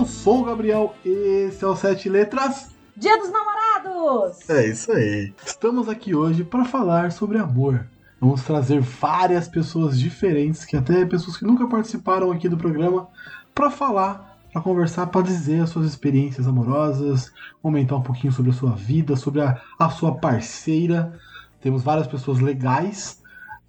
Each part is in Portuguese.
Eu sou o Gabriel, esse é o Sete Letras. Dia dos Namorados! É isso aí. Estamos aqui hoje para falar sobre amor. Vamos trazer várias pessoas diferentes, que até pessoas que nunca participaram aqui do programa, para falar, para conversar, para dizer as suas experiências amorosas, comentar um pouquinho sobre a sua vida, sobre a, a sua parceira. Temos várias pessoas legais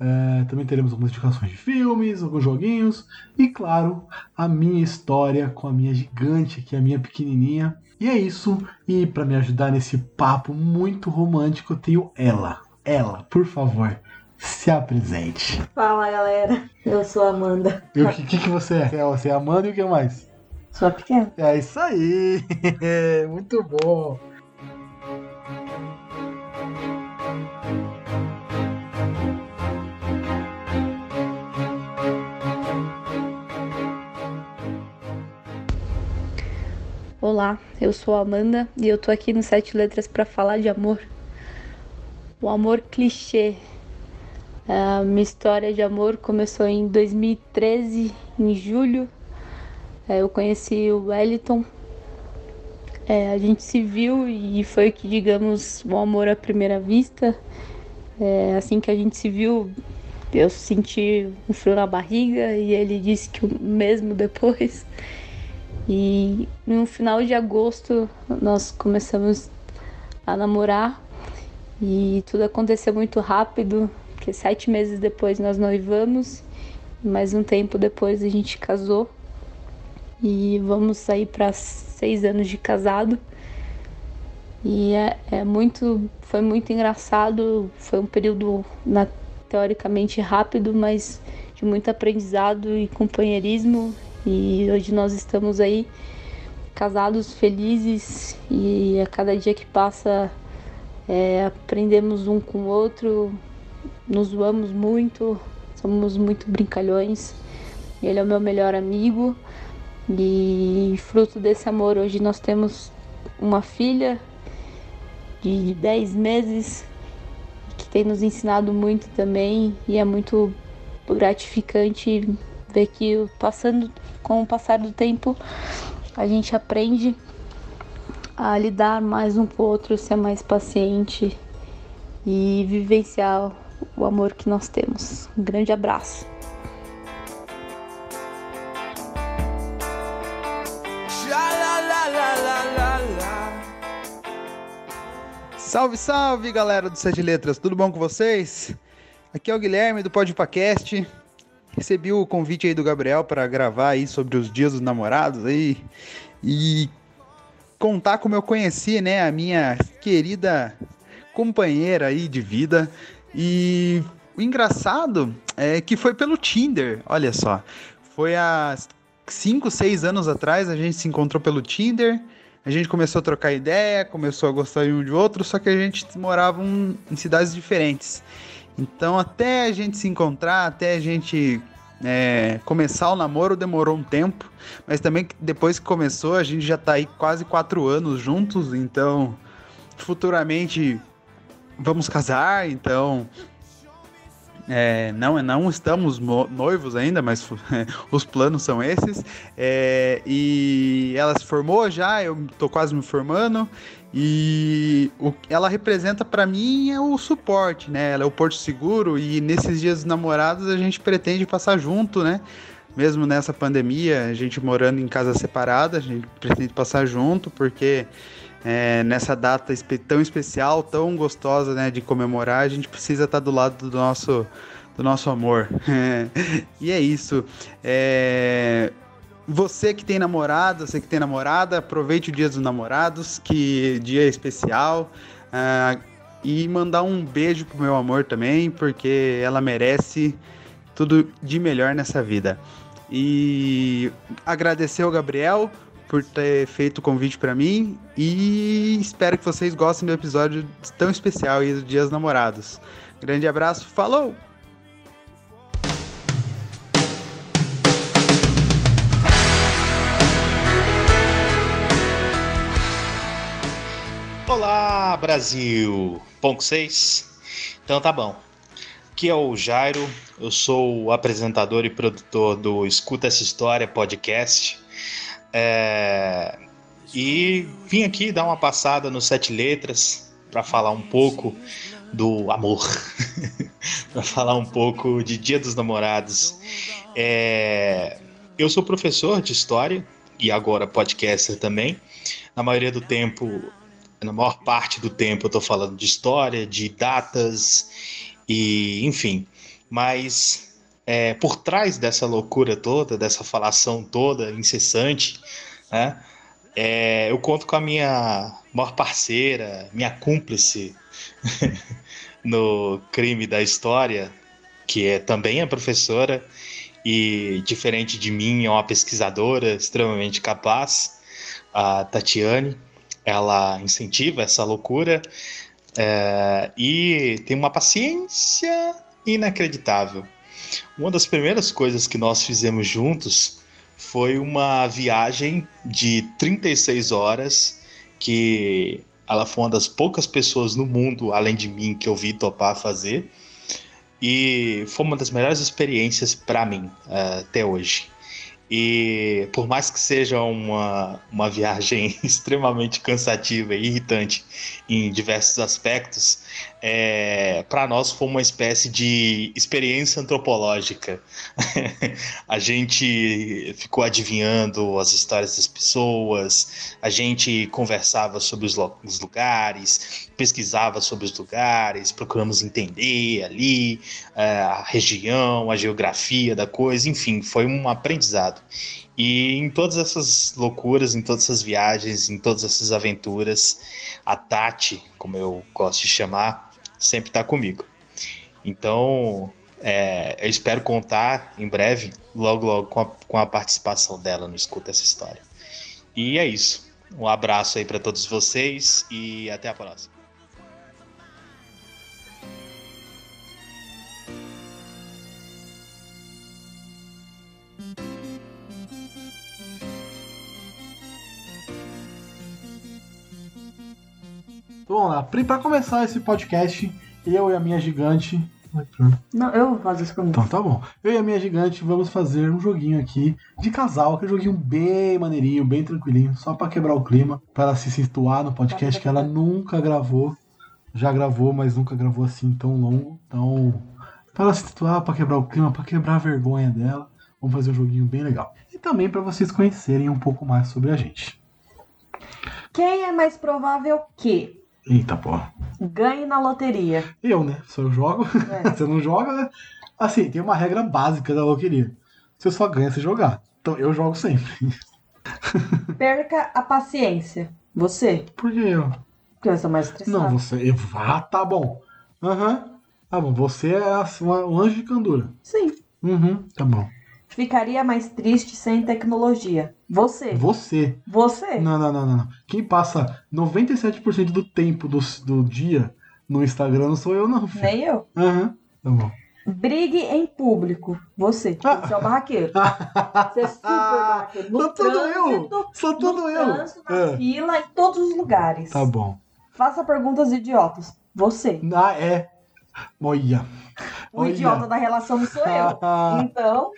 é, também teremos algumas indicações de filmes, alguns joguinhos e, claro, a minha história com a minha gigante, que é a minha pequenininha. E é isso. E para me ajudar nesse papo muito romântico, eu tenho ela. Ela, por favor, se apresente. Fala galera, eu sou a Amanda. E o que, que, que você é? Você é Amanda e o que mais? Sou a pequena. É isso aí! muito bom! Olá, eu sou a Amanda e eu tô aqui no Sete Letras para falar de amor. O amor clichê. A minha história de amor começou em 2013, em julho. É, eu conheci o Wellington. É, a gente se viu e foi que, digamos, um amor à primeira vista. É, assim que a gente se viu, eu senti um frio na barriga e ele disse que o mesmo depois. E no final de agosto nós começamos a namorar. E tudo aconteceu muito rápido, porque sete meses depois nós noivamos, mais um tempo depois a gente casou. E vamos sair para seis anos de casado. E é, é, muito, foi muito engraçado, foi um período na, teoricamente rápido, mas de muito aprendizado e companheirismo e hoje nós estamos aí casados, felizes e a cada dia que passa é, aprendemos um com o outro, nos zoamos muito, somos muito brincalhões. Ele é o meu melhor amigo e fruto desse amor hoje nós temos uma filha de 10 meses que tem nos ensinado muito também e é muito gratificante ver que passando com o passar do tempo a gente aprende a lidar mais um com o outro, ser mais paciente e vivenciar o amor que nós temos. Um grande abraço. Salve, salve galera do Sete Letras, tudo bom com vocês? Aqui é o Guilherme do Podpacast recebi o convite aí do Gabriel para gravar aí sobre os dias dos namorados aí e contar como eu conheci, né, a minha querida companheira aí de vida. E o engraçado é que foi pelo Tinder, olha só. Foi há 5, 6 anos atrás, a gente se encontrou pelo Tinder. A gente começou a trocar ideia, começou a gostar um de outro, só que a gente morava em cidades diferentes. Então, até a gente se encontrar, até a gente é, começar o namoro demorou um tempo, mas também depois que começou, a gente já tá aí quase quatro anos juntos, então futuramente vamos casar, então é, não, não estamos noivos ainda, mas os planos são esses. É, e ela se formou já, eu tô quase me formando. E o, ela representa para mim é o suporte, né? Ela é o porto seguro e nesses dias dos namorados a gente pretende passar junto, né? Mesmo nessa pandemia, a gente morando em casa separada, a gente pretende passar junto porque é, nessa data tão especial, tão gostosa, né, de comemorar, a gente precisa estar do lado do nosso do nosso amor. e é isso. É, você que tem namorado, você que tem namorada, aproveite o Dia dos Namorados, que dia especial. Uh, e mandar um beijo pro meu amor também, porque ela merece tudo de melhor nessa vida. E agradecer ao Gabriel por ter feito o convite para mim e espero que vocês gostem do episódio tão especial aí do Dia dos Namorados. Grande abraço, falou! Olá, Brasil! Ponto 6? Então tá bom. Aqui é o Jairo, eu sou o apresentador e produtor do Escuta Essa História podcast. É, e vim aqui dar uma passada no Sete Letras para falar um pouco do amor, para falar um pouco de Dia dos Namorados. É, eu sou professor de história e agora podcaster também. Na maioria do tempo, na maior parte do tempo, eu estou falando de história, de datas e enfim. Mas é, por trás dessa loucura toda, dessa falação toda incessante, né? É, eu conto com a minha maior parceira, minha cúmplice no crime da história, que é também é professora e, diferente de mim, é uma pesquisadora extremamente capaz, a Tatiane. Ela incentiva essa loucura é, e tem uma paciência inacreditável. Uma das primeiras coisas que nós fizemos juntos foi uma viagem de 36 horas que ela foi uma das poucas pessoas no mundo, além de mim, que eu vi topar fazer. E foi uma das melhores experiências para mim uh, até hoje. E por mais que seja uma, uma viagem extremamente cansativa e irritante em diversos aspectos, é, para nós foi uma espécie de experiência antropológica. a gente ficou adivinhando as histórias das pessoas, a gente conversava sobre os, os lugares, pesquisava sobre os lugares, procuramos entender ali é, a região, a geografia da coisa, enfim, foi um aprendizado. E em todas essas loucuras, em todas essas viagens, em todas essas aventuras, a Tati, como eu gosto de chamar, sempre está comigo. Então, é, eu espero contar em breve, logo, logo, com a, com a participação dela no Escuta essa história. E é isso. Um abraço aí para todos vocês e até a próxima. Então, vamos lá. Pra começar esse podcast, eu e a minha gigante. Não, eu vou fazer isso comigo. Então tá bom. Eu e a minha gigante vamos fazer um joguinho aqui de casal, que é um joguinho bem maneirinho, bem tranquilinho, só pra quebrar o clima, pra ela se situar no podcast que ela nunca gravou. Já gravou, mas nunca gravou assim tão longo. Então, pra ela se situar, pra quebrar o clima, pra quebrar a vergonha dela, vamos fazer um joguinho bem legal. E também pra vocês conhecerem um pouco mais sobre a gente. Quem é mais provável que Eita porra. ganhe na loteria? Eu, né? Se eu jogo, É. você não joga, né? Assim, tem uma regra básica da loteria. Você só ganha se jogar. Então eu jogo sempre. Perca a paciência. Você? Por que eu? Porque eu sou mais estressado. Não, você. Ah, tá bom. Aham. Tá bom. Você é a- um anjo de candura. Sim. Uhum, tá bom. Ficaria mais triste sem tecnologia. Você? Você. Você? Não, não, não, não. Quem passa 97% do tempo do, do dia no Instagram não sou eu, não, filho. Nem eu. Aham. Tá bom. Brigue em público. Você. Ah. Você é o barraqueiro. Você é super barraqueiro. No Sou tudo eu. Sou tudo no eu. trânsito, na É. fila, em todos os lugares. Tá bom. Faça perguntas idiotas. Você. Ah, é. Olha. O Olha. idiota da relação não sou eu. Então,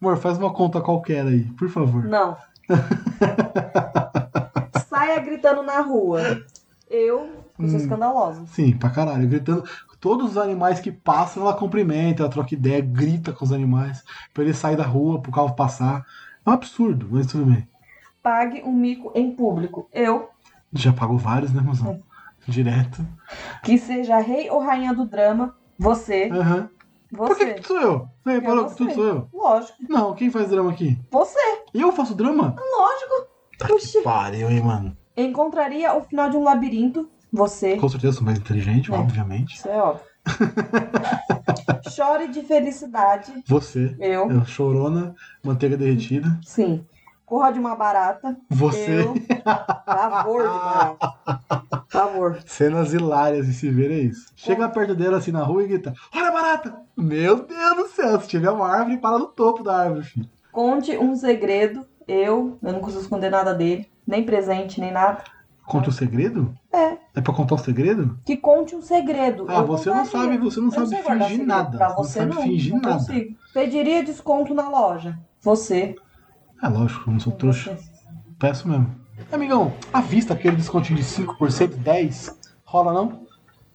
Amor, faz uma conta qualquer aí, por favor. não. Saia gritando na rua. Eu sou Hum. escandalosa. Sim, pra caralho. Gritando. Todos os animais que passam, ela cumprimenta, ela troca ideia, grita com os animais. Pra ele sair da rua, pro carro passar. É um absurdo, mas tudo bem. Pague um mico em público. Eu, Já pagou vários, né, mozão? Direto. que seja rei ou rainha do drama. Você. Aham. Por que Você. que sou eu? Você não que tudo sou eu. Lógico. Não, quem faz drama aqui? Você. Eu faço drama? Lógico. Oxi. Pariu, hein, mano. Encontraria o final de um labirinto. Você. Com certeza sou mais inteligente, É. obviamente. Isso é óbvio. Chore de felicidade. Você. Eu. Eu, chorona, manteiga derretida. Sim. Corra de uma barata. Você. Eu. Pavor de barata. Pavor. Cenas hilárias de se ver é isso. Chega perto dela assim na rua e grita: Olha a barata! Meu Deus do céu, se tiver uma árvore, para no topo da árvore, filho. Conte um segredo. Eu. Eu não consigo esconder nada dele. Nem presente, nem nada. Conta um segredo? É. É pra contar um segredo? Que conte um segredo. Ah, Eu você não sabe, você não Eu sabe fingir nada. Pra não você sabe não, fingir não nada. consigo. Pediria desconto na loja. Você. É lógico, eu não sou trouxa. Peço mesmo. Amigão, à vista aquele descontinho de 5%, 10%, rola não?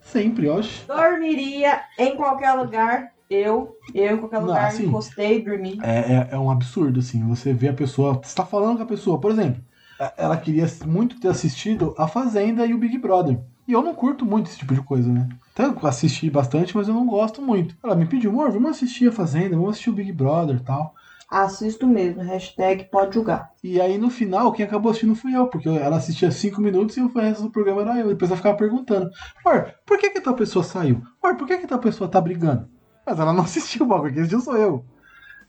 Sempre, hoje. Dormiria em qualquer lugar. Eu, eu em qualquer Não, lugar, assim, encostei, dormi. É, é, é um absurdo, assim. Você vê a pessoa. Você tá falando com a pessoa, por exemplo, a- ela queria muito ter assistido A Fazenda e o Big Brother. E eu não curto muito esse tipo de coisa, né? Até eu assisti bastante, mas eu não gosto muito. Ela me pediu, amor, vamos assistir A Fazenda, vamos assistir o Big Brother e tal. Assisto mesmo. Hashtag pode julgar. E aí no final, quem acabou assistindo fui eu, porque ela assistia cinco minutos e o resto do programa era eu. Depois ela ficava perguntando: Amor, por que que tal pessoa saiu? Amor, por que que tal pessoa tá brigando? Mas ela não assistiu o bagulho, quem assistiu sou eu.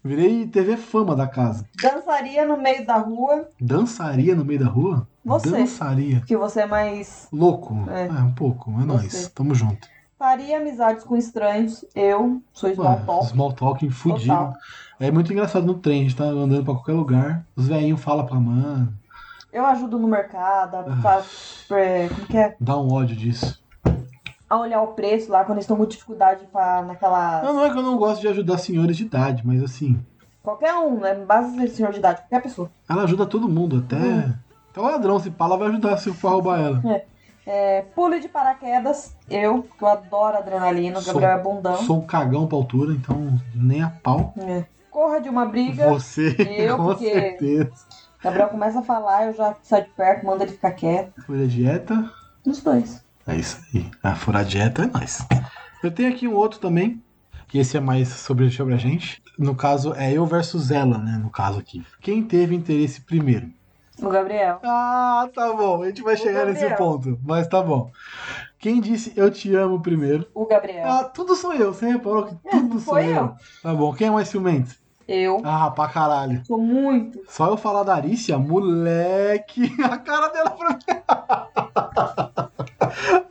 Virei TV fama da casa. Dançaria no meio da rua. Dançaria no meio da rua? Você. Dançaria. Que você é mais. Louco. É. É, um pouco, é nóis. Tamo junto. Faria amizades com estranhos. Eu sou small Ué, talk. small talking fudido. Total. É muito engraçado no trem, a gente tá andando pra qualquer lugar. Os velhinhos falam pra mano. Eu ajudo no mercado. Ah. Faço, é, como que é? Dá um ódio disso. A olhar o preço lá quando eles estão com dificuldade pra, naquela. Não, não é que eu não gosto de ajudar senhores de idade, mas assim, Qualquer um, né? Base de senhor de idade, qualquer pessoa. ela ajuda todo mundo, até. Hum. Até o ladrão, se pá, ela vai ajudar se for roubar ela. É, pule de paraquedas. Eu, que eu adoro adrenalina. O Gabriel é bundão. Sou um cagão pra altura, então nem a pau. É. Corra de uma briga. Você, Eu, com porque- certeza. Gabriel começa a falar, eu já saio de perto, mando ele ficar quieto. Foi a dieta. Os dois. É isso aí. A furar dieta é nóis. Eu tenho aqui um outro também, que esse é mais sobre, sobre a gente. No caso, é eu versus ela, né? No caso aqui. Quem teve interesse primeiro? O Gabriel. Ah, tá bom. A gente vai O chegar nesse Gabriel. ponto. Mas tá bom. Quem disse eu te amo primeiro? O Gabriel. Ah, tudo sou eu. Você reparou que tudo sou eu. eu. Tá bom. Quem é mais ciumento? Eu. Ah, pra caralho. Sou muito. Só eu falar da Arícia, moleque. A cara dela pra mim.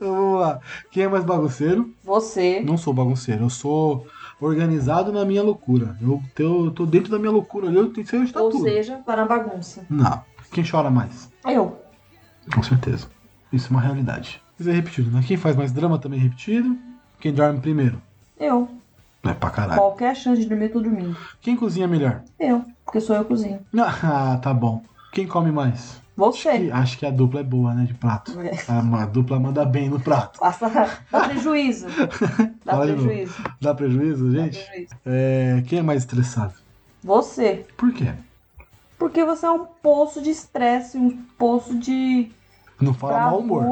Vamos lá. Quem é mais bagunceiro? Você. Não sou bagunceiro. Eu sou organizado na minha loucura. Eu, eu tô dentro da minha loucura ali. Eu tenho que ser onde tá Ou seja, para a bagunça. Não. Quem chora mais? Eu. Com certeza. Isso é uma realidade. Isso é repetido, né? Quem faz mais drama também é repetido. Quem dorme primeiro? Eu. É pra caralho. Qualquer chance de dormir, eu tô dormindo. Quem cozinha melhor? Eu. Porque sou eu que cozinho. Ah, tá bom. Quem come mais? Você. E acho que a dupla é boa, né? De prato. É. A, a dupla manda bem no prato. Passa. Dá prejuízo. Dá Fala prejuízo. Dá prejuízo, Dá gente? prejuízo. É, quem é mais estressado? Você. Por quê? Porque você é um poço de estresse, um poço de Não fala mau humor.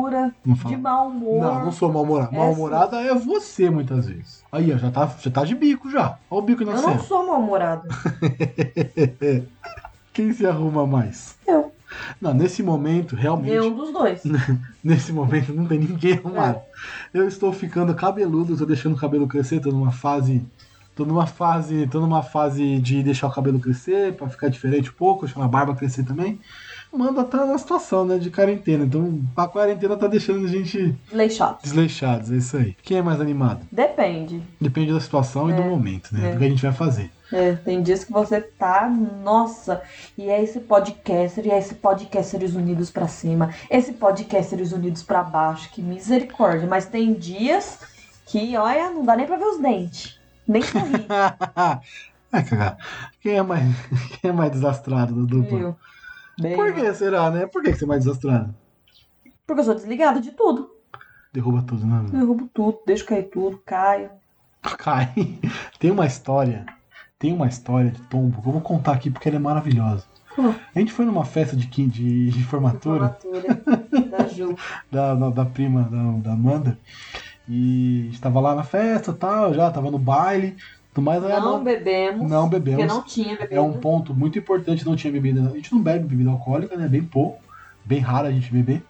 Não de fala. mau humor. Não, não sou mal-humorado. É Mal-humorada é você, muitas vezes. Aí, ó, já tá, já tá de bico já. Olha o bico Eu não nascendo. sou mal-humorado. Quem se arruma mais? Eu. Não, nesse momento, realmente, Nenhum dos dois. nesse momento não tem ninguém arrumado. Eu estou ficando cabeludo, tô deixando o cabelo crescer, tô numa fase. Tô numa fase. Tô numa fase de deixar o cabelo crescer, pra ficar diferente um pouco, deixar a barba crescer também. Manda tá na situação, né, de quarentena. Então, a quarentena tá deixando a gente Leixado. desleixados, é isso aí. Quem é mais animado? Depende. Depende da situação e do momento, né? é. Do que a gente vai fazer. É, tem dias que você tá, nossa, e é esse podcaster, e é esse podcasters unidos pra cima, esse podcasters unidos pra baixo, que misericórdia. Mas tem dias que, olha, não dá nem pra ver os dentes. Nem sorrir, Ai, cagar. Quem é mais, quem é mais desastrado do duplo? viu? Bem, Por que será, né? Por que você é mais desastrado? Porque eu sou desligada de tudo. Derruba tudo, né? Derrubo tudo, deixo cair tudo, caio. Cai. Tem uma história. Tem uma história de tombo que eu vou contar aqui porque ela é maravilhosa. Hum. A gente foi numa festa de, de, de formatura Formatura da Ju. da, da, da prima da, da Amanda. E estava lá na festa e tal, já tava no baile. Aí a Não Amanda- bebemos. não Porque bebemos. não tinha bebida. É um ponto muito importante, não tinha bebida. A gente não bebe bebida alcoólica, né? Bem pouco. Bem raro a gente beber.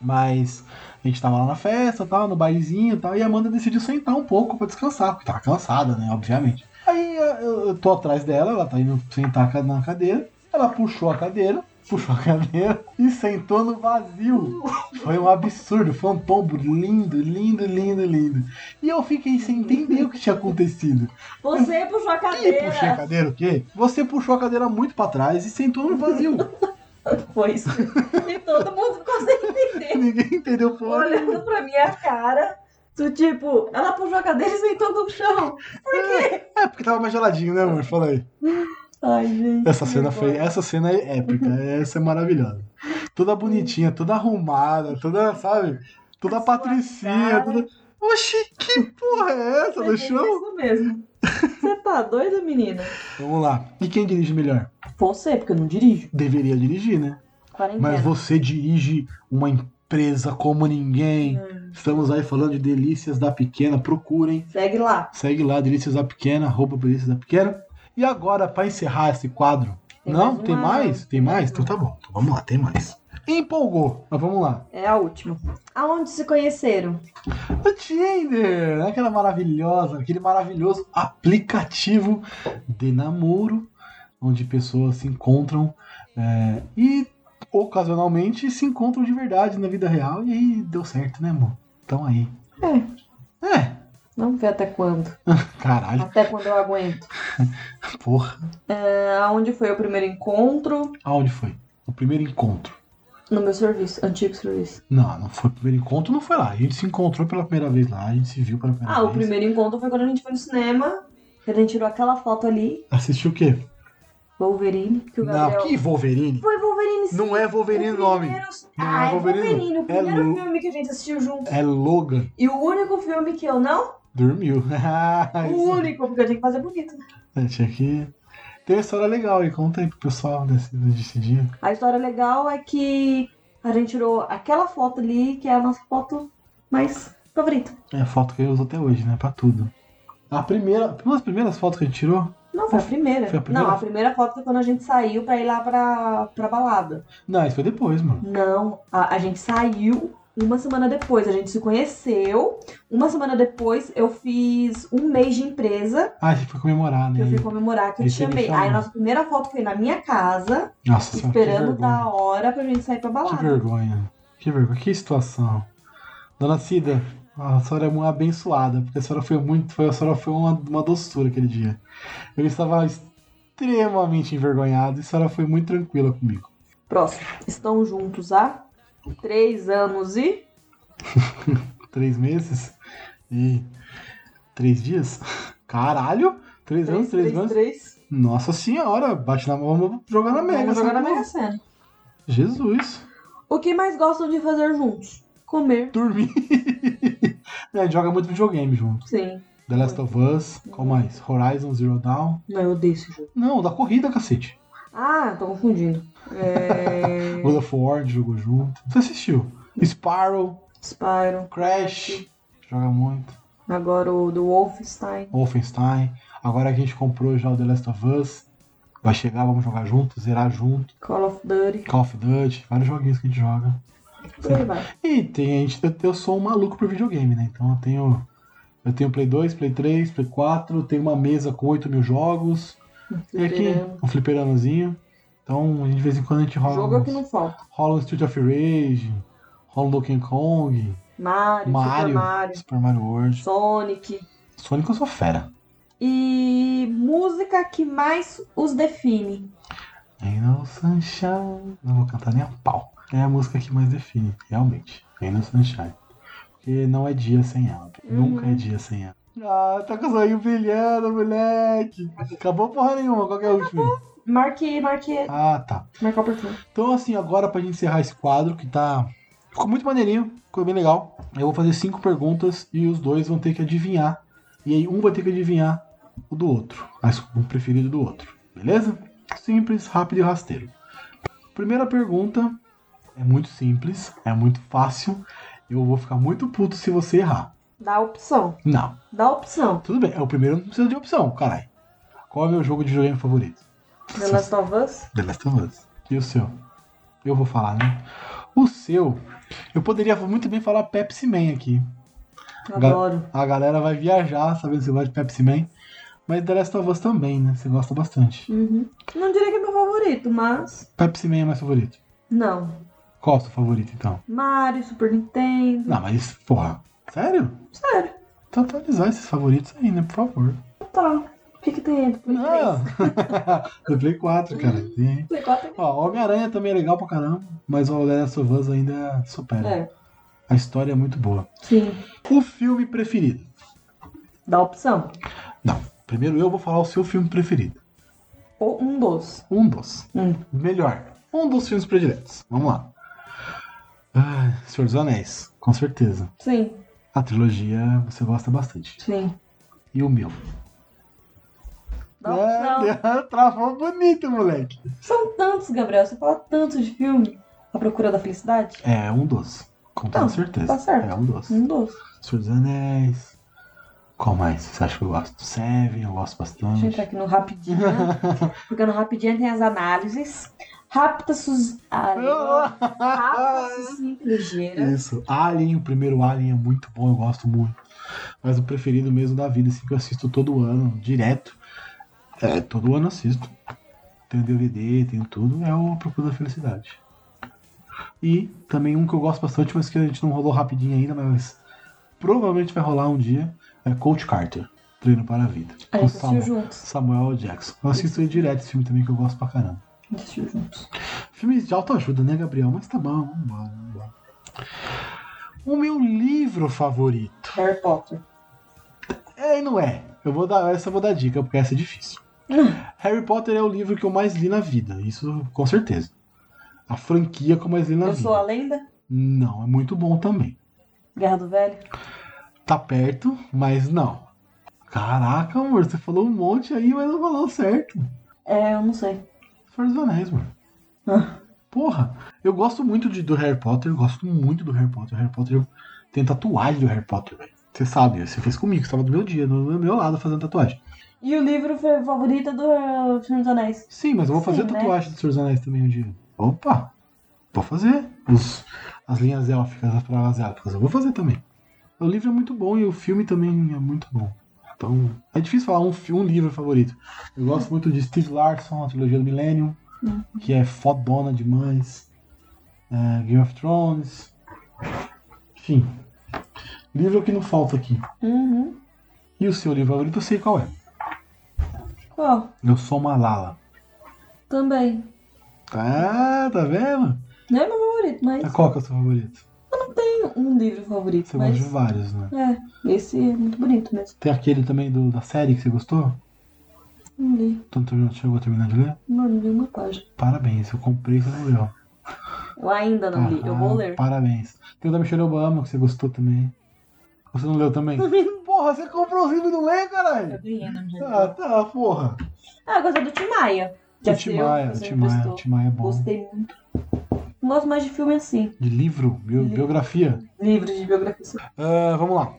Mas a gente tava lá na festa, tal, no bailezinho e tal, e a Amanda decidiu sentar um pouco pra descansar, porque tava cansada, né? Obviamente. Aí eu, eu tô atrás dela, ela tá indo sentar na cadeira. Ela puxou a cadeira, puxou a cadeira e sentou no vazio. Foi um absurdo, foi um tombo lindo, lindo, lindo, lindo. E eu fiquei sem entender o que tinha acontecido. Você puxou a Que cadeira. puxei a cadeira o quê? Você puxou a cadeira muito pra trás e sentou no vazio. Foi isso. E todo mundo ficou sem entender. Ninguém entendeu porra. Olhando pra minha cara. Do tipo, ela puxou a cadeira e sentou no chão. Por quê? É porque tava mais geladinho, né, amor? Fala aí. Ai, gente. Essa cena foi, essa cena é épica, essa é maravilhosa. Toda bonitinha, toda arrumada, toda, sabe? Toda patricinha, toda. Oxi, que porra é essa no É chão? Isso mesmo. Você tá doida, menina? Vamos lá. E quem dirige melhor? Você, porque eu não dirijo. Deveria dirigir, né? Quarentena. Mas você dirige uma empresa como ninguém. Hum. Estamos aí falando de Delícias da Pequena. Procurem. Segue lá. Segue lá, Delícias da Pequena, arroba Delícias da Pequena. E agora, para encerrar esse quadro. Tem Não? mais tem uma- mais? Tem mais? Então tá bom. Então vamos lá, tem mais. Empolgou. Mas vamos lá. É a última. Aonde se conheceram? O Tinder, né? aquela maravilhosa, aquele maravilhoso aplicativo de namoro, onde pessoas se encontram é, e ocasionalmente se encontram de verdade na vida real. E aí deu certo, né, amor? Então aí. É. É, Vamos ver até quando. caralho, Até quando eu aguento. porra. É, aonde foi o primeiro encontro? Aonde foi? O primeiro encontro. No meu serviço, antigo serviço. Não, não foi o primeiro encontro, não foi lá. A gente se encontrou pela primeira vez lá, a gente se viu pela primeira Ah, vez. o primeiro encontro foi quando a gente foi no cinema. Que a gente tirou aquela foto ali, Assistiu o quê? Wolverine. Que o Não, Gabriel... que Wolverine? Foi Wolverine sim. Não é Wolverine o nome. primeiro- Não ah, é é Wolverine, Wolverine. não. O primeiro É filme que a gente assistiu junto. É Logan. E o único filme que eu não? Dormiu. O único, porque eu tinha que fazer bonito, né? É, tinha que. Tem uma história legal aí, conta aí pro pessoal desse, desse dia. A história legal é que a gente tirou aquela foto ali, que é a nossa foto mais favorita. É a foto que eu uso até hoje, né? Pra tudo. A primeira. Uma das primeiras fotos que a gente tirou? Não, foi a primeira. Foi a primeira? Não, a primeira foto foi quando a gente saiu pra ir lá pra, pra balada. Não, isso foi depois, mano. Não, a, a gente saiu uma semana depois. A gente se conheceu. Uma semana depois eu fiz um mês de empresa Ah, a gente foi comemorar, que eu né? fui comemorar, que eu Aí te você chamou. Aí a nossa primeira foto foi na minha casa, Nossa que esperando da hora pra gente sair pra Que balada. vergonha. Que vergonha. Que situação. Dona Cida, a senhora é muito abençoada, porque a senhora foi muito. Foi, a senhora foi uma, uma doçura aquele dia. Eu estava extremamente envergonhado e a senhora foi muito tranquila comigo. Próximo. Estão juntos há três anos e. Três meses e três dias? Caralho! Três anos, três, anos? três. Nossa senhora, bate na mão, vamos jogar na Mega. Vamos jogar na essa Mega. Sena. Jesus. O que mais gostam de fazer juntos? Comer. Dormir. É, a gente joga muito videogame junto. Sim. The Last of Us, qual mais? Horizon Zero Dawn. Não, eu odeio esse jogo. Não, da corrida, cacete. Ah, tô confundindo. É... God of War, jogou junto. Você assistiu? Sparrow, Spyro. Crash, joga muito. Agora o do Wolfenstein. Wolfenstein. Agora que a gente comprou já o The Last of Us. Vai chegar, vamos jogar junto, zerar junto. Call of Duty. Call of Duty, vários joguinhos que a gente joga. E tem, a gente, eu, sou um maluco por videogame, né? Então eu tenho. Eu tenho Play 2, Play 3, Play 4, tenho uma mesa com 8 mil jogos. E aqui, um fliperamazinho. Então, de vez em quando a gente rola. Jogo é o que uns- não falta. rola um Street of Rage, rola um Donkey Kong, Mario, Mario, Super Mario. Super Mario World. Sonic. Sonic eu sou fera. E música que mais os define. Ain't no Sunshine. Não vou cantar nem a pau. É a música que mais define, realmente. Ain't no Sunshine. Porque não é dia sem ela. Nunca é dia sem ela. Ah, tá com o zoinho brilhando, moleque. Acabou porra nenhuma, qual que é o último? Marque, marque, Ah, tá. marcar oportuno. Então, assim, agora pra gente encerrar esse quadro, que tá. Ficou muito maneirinho, ficou bem legal. Eu vou fazer cinco perguntas e os dois vão ter que adivinhar. E aí, um vai ter que adivinhar o do outro, mas o preferido do outro, beleza? Simples, rápido e rasteiro. Primeira pergunta é muito simples, é muito fácil. Eu vou ficar muito puto se você errar. Dá opção. Não, Dá opção. tudo bem, é o primeiro, não precisa de opção, caralho. Qual é o meu jogo de videogame favorito? The Last of Us. The Last of Us. E o seu? Eu vou falar, né? O seu, eu poderia muito bem falar Pepsi Man aqui. Adoro. A galera vai viajar sabendo que você gosta de Pepsi Man. Mas The Last of Us também, né? Você gosta bastante. Uhum. Não diria que é meu favorito, mas. Pepsi Man é mais favorito. Não. Qual é o seu favorito, então? Mario, Super Nintendo. Não, mas, porra, sério? Sério. Então atualizar esses favoritos aí, né? Por favor. Tá. O que, que tem? Do Play! Do Play 4, cara. Tem. 3? Play 4 Ó, Homem-Aranha também é legal pra caramba. Mas o Last of Us ainda supera. é. A história é muito boa. Sim. O filme preferido? Dá opção. Não. Primeiro eu vou falar o seu filme preferido. Ou um dos. Um dos. Hum. Melhor. Um dos filmes prediletos. Vamos lá. Ah, Senhor dos Anéis, com certeza. Sim, A trilogia você gosta bastante. sim. E o meu? Dá opção. É, travou bonito, moleque. São tantos, Gabriel. Você fala tanto de filme. A Procura da Felicidade? É, um dos. Com toda Não, certeza. tá certo. É um dos. Um dos. Senhor dos Anéis. Qual mais? Você acha que eu gosto? Seven, eu gosto Deixa eu bastante. entrar aqui no Rapidinho. porque no Rapidinho tem as análises. Rápida, sus... ah, rápida, sucinta e ligeira. Isso. Alien, o primeiro Alien é muito bom, eu gosto muito. Mas o preferido mesmo da vida, assim, que eu assisto todo ano, direto. É, todo ano assisto. Tenho DVD, tenho tudo, é o Procura da Felicidade. E também um que eu gosto bastante, mas que a gente não rolou rapidinho ainda, mas provavelmente vai rolar um dia, é Coach Carter, Treino para a Vida. A com Samuel, juntos. Samuel Jackson. Eu assisto ele direto esse filme também, que eu gosto pra caramba. Assistiu juntos. Filmes de autoajuda, né, Gabriel? Mas tá bom, vambora, vambora. O meu livro favorito. Harry Potter. É e não é. Eu vou dar, essa eu vou dar dica, porque essa é difícil. Harry Potter é o livro que eu mais li na vida, isso com certeza. A franquia que eu mais li na Eu vida. sou a lenda. Não, é muito bom também. Guerra do Velho. Tá perto, mas não. Caraca, amor, você falou um monte aí, mas não falou certo. É, eu não sei. Senhor dos Anéis, mano. Ah, Porra, eu gosto muito de, do Harry Potter, eu gosto muito do Harry Potter. O Harry Potter, eu tenho tatuagem do Harry Potter, velho. Você sabe, você fez comigo, você tava do meu dia, do meu lado fazendo tatuagem. E o livro fa- favorito do Senhor dos Anéis? Sim, mas eu vou fazer Sim, né? tatuagem do Senhor dos Anéis também um dia. Opa! Vou fazer. Os, as linhas élficas, as palavras élficas, eu vou fazer também. O livro é muito bom e o filme também é muito bom. Então, é difícil falar um, um livro favorito. Eu gosto muito de Steve Larson, a trilogia do Millennium, Uhum. que é fodona demais. É, Game of Thrones. Enfim. Livro que não falta aqui. Uhum. E o seu livro favorito eu sei qual é. Qual? Eu sou Malala. Também. Ah, tá vendo? Não é meu favorito, mas Qual que é o seu favorito? tem um livro favorito. Você mas... gosta de vários, né? É, esse é muito bonito mesmo. Tem aquele também do, da série que você gostou? Não li. Então terminou- chegou a terminar de ler? Não, não li uma página. Parabéns, eu comprei e você não leu. Eu ainda não li. Eu vou Ah, ler. Parabéns. Tem o da Michelle Obama que você gostou também. Você não leu também? porra, você comprou os livros e não lê, Eu caralho? ganhei, não, já Ah, li. tá, porra. Ah, eu gostei do Tim Maia. O o você Timaya, emprestou. o Timaya é bom. Gostei muito. Não gosto mais de filme assim. De livro, bio- Livro. biografia. Livros de biografia. Ah, vamos lá.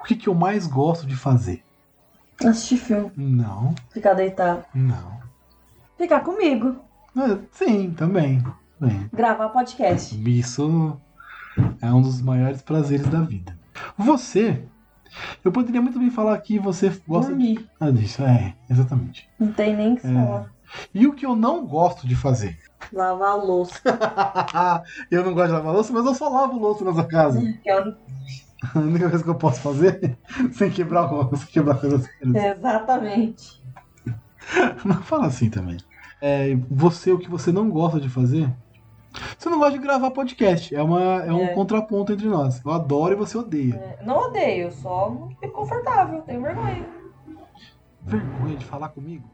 O que, que eu mais gosto de fazer? Assistir filme. Não, Ficar deitado. não. Ficar comigo. Ah, sim, também. também. Gravar podcast. Isso é um dos maiores prazeres da vida. Você, eu poderia muito bem falar que você gosta de. Dormir. Ah, disso, é, exatamente. Não tem nem que É. falar. E o que eu não gosto de fazer? Lavar a louça. eu não gosto de lavar louça, mas eu só lavo louça na sua casa. O- A única coisa que eu posso fazer sem quebrar o sem quebrar coisas. Exatamente. Não fala assim também. É, você, o que você não gosta de fazer? Você não gosta de gravar podcast. É, uma, é um É. contraponto entre nós. Eu adoro e você odeia. É, Não odeio, só não fico confortável. Tenho vergonha. Vergonha de falar comigo?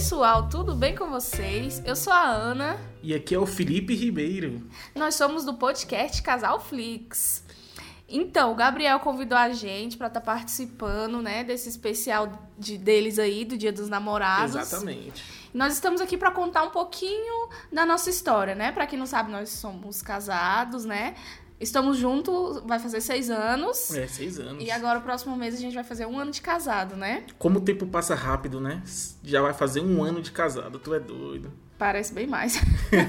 Pessoal, tudo bem com vocês? Eu sou a Ana, E aqui é o Felipe Ribeiro. nós somos do podcast Casal Flix. Então, o Gabriel convidou a gente para estar participando, né, desse especial de, deles aí, do Dia dos Namorados. Exatamente. Nós estamos aqui para contar um pouquinho da nossa história, né? Para quem não sabe, nós somos casados, né? Estamos juntos, vai fazer seis anos. É, seis anos. E agora, o próximo mês, a gente vai fazer um ano de casado, né? Como o tempo passa rápido, né? Já vai fazer um ano de casado, tu é doido. Parece bem mais.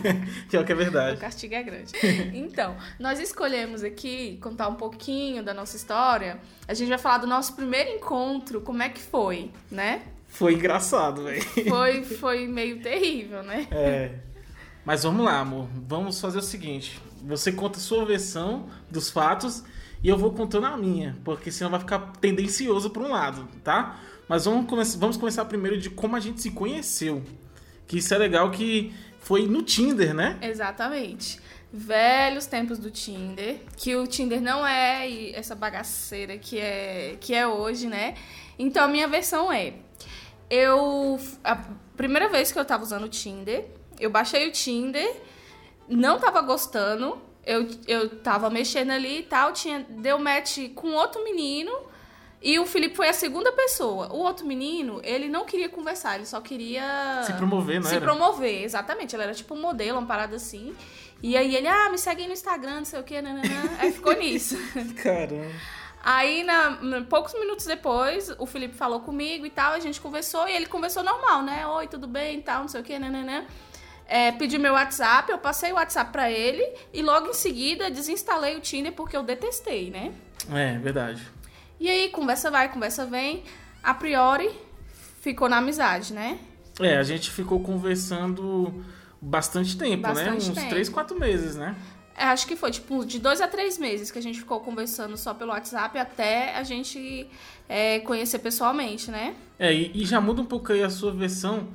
Pior que é O verdade. castigo é grande. Então, nós escolhemos aqui contar um pouquinho da nossa história. A gente vai falar do nosso primeiro encontro, como é que foi, né? Foi engraçado, velho. Foi, foi meio terrível, né? É. Mas vamos lá, amor. Vamos fazer o seguinte. Você conta a sua versão dos fatos e eu vou contando a minha. Porque senão vai ficar tendencioso para um lado, tá? mas vamos, come vamos começar primeiro de como a gente se conheceu. Que isso é legal que foi no Tinder, né? Exatamente. Velhos tempos do Tinder, que o Tinder não é essa bagaceira que é, que é hoje, né? Então a minha versão é: eu. A primeira vez que eu tava usando o Tinder, eu baixei o Tinder, não tava gostando, eu, eu tava mexendo ali e tal, tinha, deu match com outro menino. E o Felipe foi a segunda pessoa. O outro menino, ele não queria conversar, ele só queria. Se promover, não Se era? promover, exatamente. Ele era tipo um modelo, uma parada assim. E aí ele, ah, me segue aí no Instagram, não sei o quê, nananã. Aí ficou nisso. Caramba. Aí, na, poucos minutos depois, o Felipe falou comigo e tal, a gente conversou e ele conversou normal, né? Oi, tudo bem e tal, não sei o quê, nananã. É, pedi meu WhatsApp, eu passei o WhatsApp pra ele e logo em seguida desinstalei o Tinder porque eu detestei, né? É, verdade. E aí, conversa vai, conversa vem. A priori, ficou na amizade, né? É, a gente ficou conversando bastante tempo, né? Bastante Uns tempo. três, quatro meses, né? É, acho que foi, tipo, de dois a três meses que a gente ficou conversando só pelo WhatsApp até a gente é, conhecer pessoalmente, né? É, e, e já muda um pouco aí a sua versão,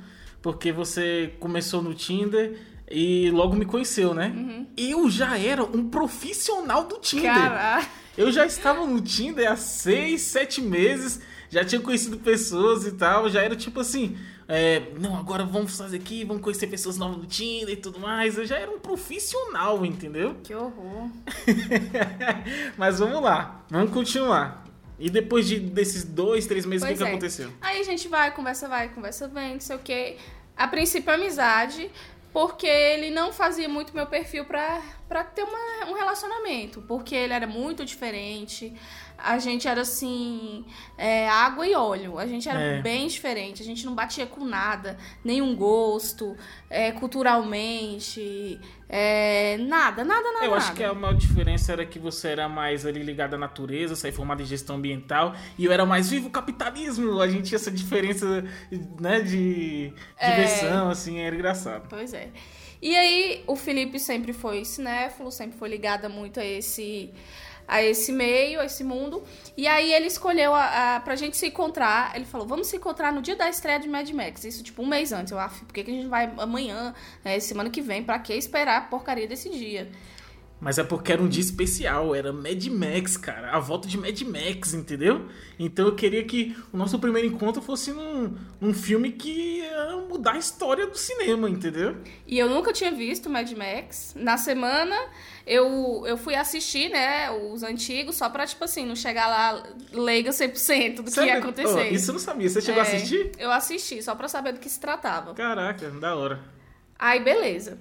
porque você começou no Tinder e logo me conheceu, né? Uhum. Eu já era um profissional do Tinder. Cara, Eu já estava no Tinder há seis, sete meses, já tinha conhecido pessoas e tal, já era tipo assim, é, não, agora vamos fazer aqui, vamos conhecer pessoas novas no Tinder e tudo mais. Eu já era um profissional, entendeu? que horror. Mas vamos lá, vamos continuar. E depois de, desses dois, três meses, o que, Pois que é. aconteceu? Aí a gente vai, conversa vai, conversa vem, não sei o quê. A princípio, amizade, porque ele não fazia muito meu perfil pra ter uma, um relacionamento. Porque ele era muito diferente. A gente era assim, é, água e óleo. A gente era É. bem diferente. A gente não batia com nada, nenhum gosto, é, culturalmente, é, nada, nada, nada. Eu acho nada. que a maior diferença era que você era mais ali ligado à natureza, sair formado em gestão ambiental, e eu era mais vivo o capitalismo. A gente tinha essa diferença, né, de É. diversão, assim, era engraçado. Pois é. E aí, o Felipe sempre foi cinéfilo, sempre foi ligado muito a esse, a esse meio, a esse mundo. E aí, ele escolheu a, a, pra gente se encontrar. Ele falou: vamos se encontrar no dia da estreia de Mad Max. Isso, tipo, um mês antes. Eu acho, por que, que a gente vai amanhã, é, semana que vem? Pra que esperar a porcaria desse dia? Mas é porque era um dia especial, era Mad Max, cara. A volta de Mad Max, entendeu? Então eu queria que o nosso primeiro encontro fosse num, num filme que ia mudar a história do cinema, entendeu? E eu nunca tinha visto Mad Max. Na semana, eu, eu fui assistir, né, os antigos, só pra, tipo assim, não chegar lá leiga 100% do que ia acontecer. Oh, isso eu não sabia. Você chegou a É, assistir? Eu assisti, só pra saber do que se tratava. Caraca, da hora. Aí, beleza.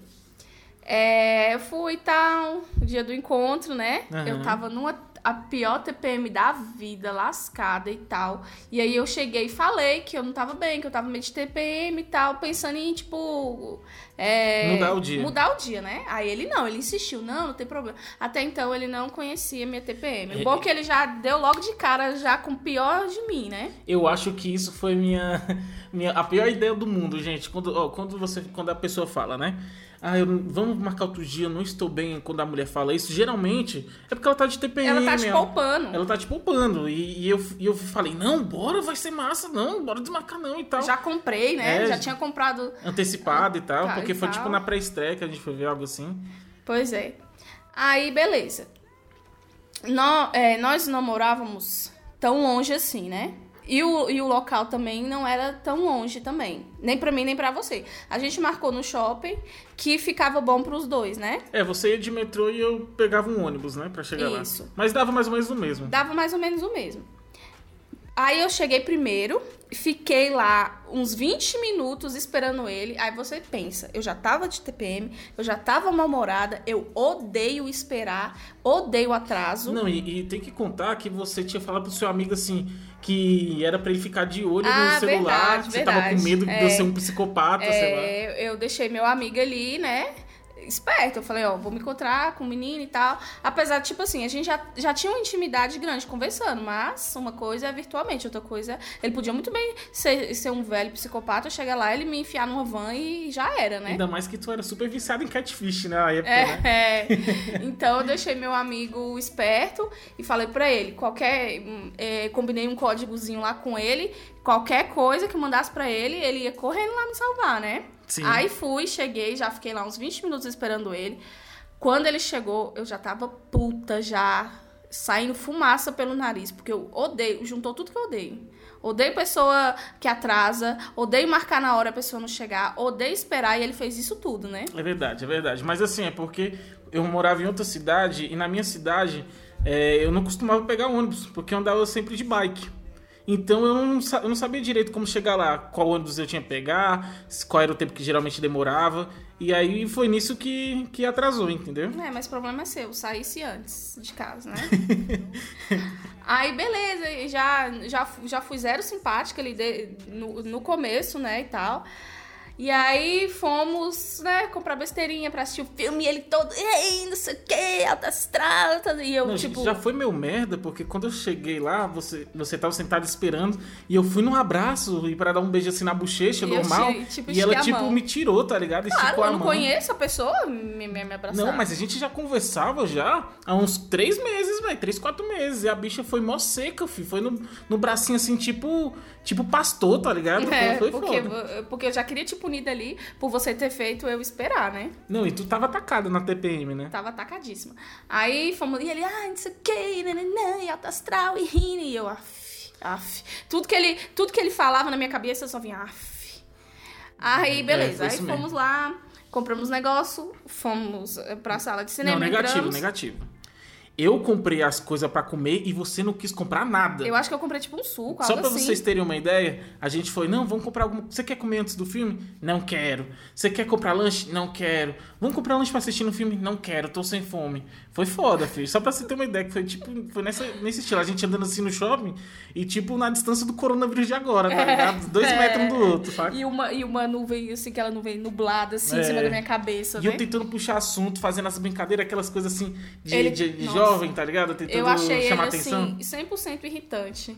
É, eu fui e tal, dia do encontro, né? Aham. Eu tava numa a pior TPM da vida, lascada e tal. E aí eu cheguei e falei que eu não tava bem, que eu tava meio de TPM e tal, pensando em, tipo. É, Mudar o dia. Mudar o dia, né? Aí ele não, ele insistiu, não, não tem problema. Até então ele não conhecia minha TPM. O bom é que ele já deu logo de cara, já com o pior de mim, né? Eu acho que isso foi minha, minha a pior ideia do mundo, gente. Quando, ó, quando você quando a pessoa fala, né? Ah, eu, vamos marcar outro dia, eu não estou bem quando a mulher fala isso. Geralmente é porque ela tá de TPM. Ela tá te ela- poupando. Ela tá te poupando. E, e eu, e eu falei, não, bora, vai ser massa, não, bora desmarcar não e tal. Já comprei, né? É, já tinha comprado Antecipado e tal, Tá, porque foi tal. tipo na pré-estreia que a gente foi ver algo assim. Pois é. Aí, beleza. Nó- é, nós não morávamos tão longe assim, né? E o, e o local também não era tão longe também. Nem pra mim, nem pra você. A gente marcou no shopping que ficava bom pros dois, né? É, você ia de metrô e eu pegava um ônibus, né, pra chegar Isso. lá. Mas dava mais ou menos o mesmo. Dava mais ou menos o mesmo. Aí eu cheguei primeiro, fiquei lá uns 20 minutos esperando ele. Aí você pensa, eu já tava de TPM, eu já tava mal-humorada, eu odeio esperar, odeio atraso. Não, e, e tem que contar que você tinha falado pro seu amigo assim que era pra ele ficar de olho Ah, no celular, verdade, que você tava com verdade. medo de É. eu ser um psicopata, sei lá. É, eu deixei meu amigo ali, né? Esperto. Eu falei, ó, vou me encontrar com o menino e tal. Apesar, tipo assim, a gente já, já tinha uma intimidade grande conversando, mas uma coisa é virtualmente, outra coisa. Ele podia muito bem ser, ser um velho psicopata, eu chegar lá, ele me enfiar numa van e já era, né? Ainda mais que tu era super viciado em catfish, né? Na época, É, né? é. Então eu deixei meu amigo esperto e falei pra ele, qualquer. é, combinei um códigozinho lá com ele, qualquer coisa que eu mandasse pra ele, ele ia correndo lá me salvar, né? Sim. Aí fui, cheguei, já fiquei lá uns 20 minutos esperando ele. Quando ele chegou, eu já tava puta, já saindo fumaça pelo nariz, porque eu odeio, juntou tudo que eu odeio. Odeio pessoa que atrasa, odeio marcar na hora a pessoa não chegar, odeio esperar e ele fez isso tudo, né? É verdade, é verdade. Mas assim, é porque eu morava em outra cidade e na minha cidade é, eu não costumava pegar ônibus, porque eu andava sempre de bike. Então eu não, eu não sabia direito como chegar lá, qual ônibus eu tinha que pegar, qual era o tempo que geralmente demorava. E aí foi nisso que, que atrasou, entendeu? É, mas o problema é seu, saísse antes de casa, né? Aí, beleza, já, já, já fui zero simpática ali de- no, no começo, né, e tal. E aí fomos, né, comprar besteirinha pra assistir o filme e ele todo, ei, não sei o que, alta astral, tá- e eu, Não, tipo... já foi meu merda, porque quando eu cheguei lá, você, você tava sentado esperando, e eu fui num abraço e para dar um beijo assim na bochecha, E eu normal. tipo, e ela, tipo, me tirou, tá ligado? Claro, Esticou a eu não mão. conheço a pessoa, me, me, me abraçar. Não, mas a gente já conversava já há uns três meses, velho. Três, quatro meses. E a bicha foi mó seca, filho. Foi no, no bracinho assim, tipo. Tipo pastor, tá ligado? É, foi porque, foda. porque eu já queria te punir dali por você ter feito eu esperar, né? Não, e tu tava atacada na TPM, né? Tava atacadíssima. Aí fomos, e ele, ah, não sei o que, nananã, e alto astral, e rindo, e eu, af, af. Tudo que ele, tudo que ele falava na minha cabeça, eu só vinha, af. Aí, beleza, foi aí isso mesmo. fomos lá, compramos negócio, fomos eh, pra sala de cinema, Não, negativo, entramos. negativo. Eu comprei as coisas pra comer e você não quis comprar nada. Eu acho que eu comprei tipo um suco, Só pra assim. vocês terem uma ideia, a gente foi, não, vamos comprar alguma... Você quer comer antes do filme? Não quero. Você quer comprar lanche? Não quero. Vamos comprar lanche pra assistir no filme? Não quero, tô sem fome. Foi foda, filho. Só pra você ter uma ideia, que foi tipo, foi nessa, nesse estilo. A gente andando assim no shopping e tipo na distância do coronavírus de agora, tá ligado? Dois É. metros um do outro, sabe? E uma, e uma nuvem, assim, aquela nuvem nublada, assim, em É. cima da minha cabeça, E né? eu tentando puxar assunto, fazendo as brincadeiras, aquelas coisas assim de, Ele- de- de. Jovem, tá ligado? Tentando Eu achei ele, chamar atenção. assim, 100% irritante.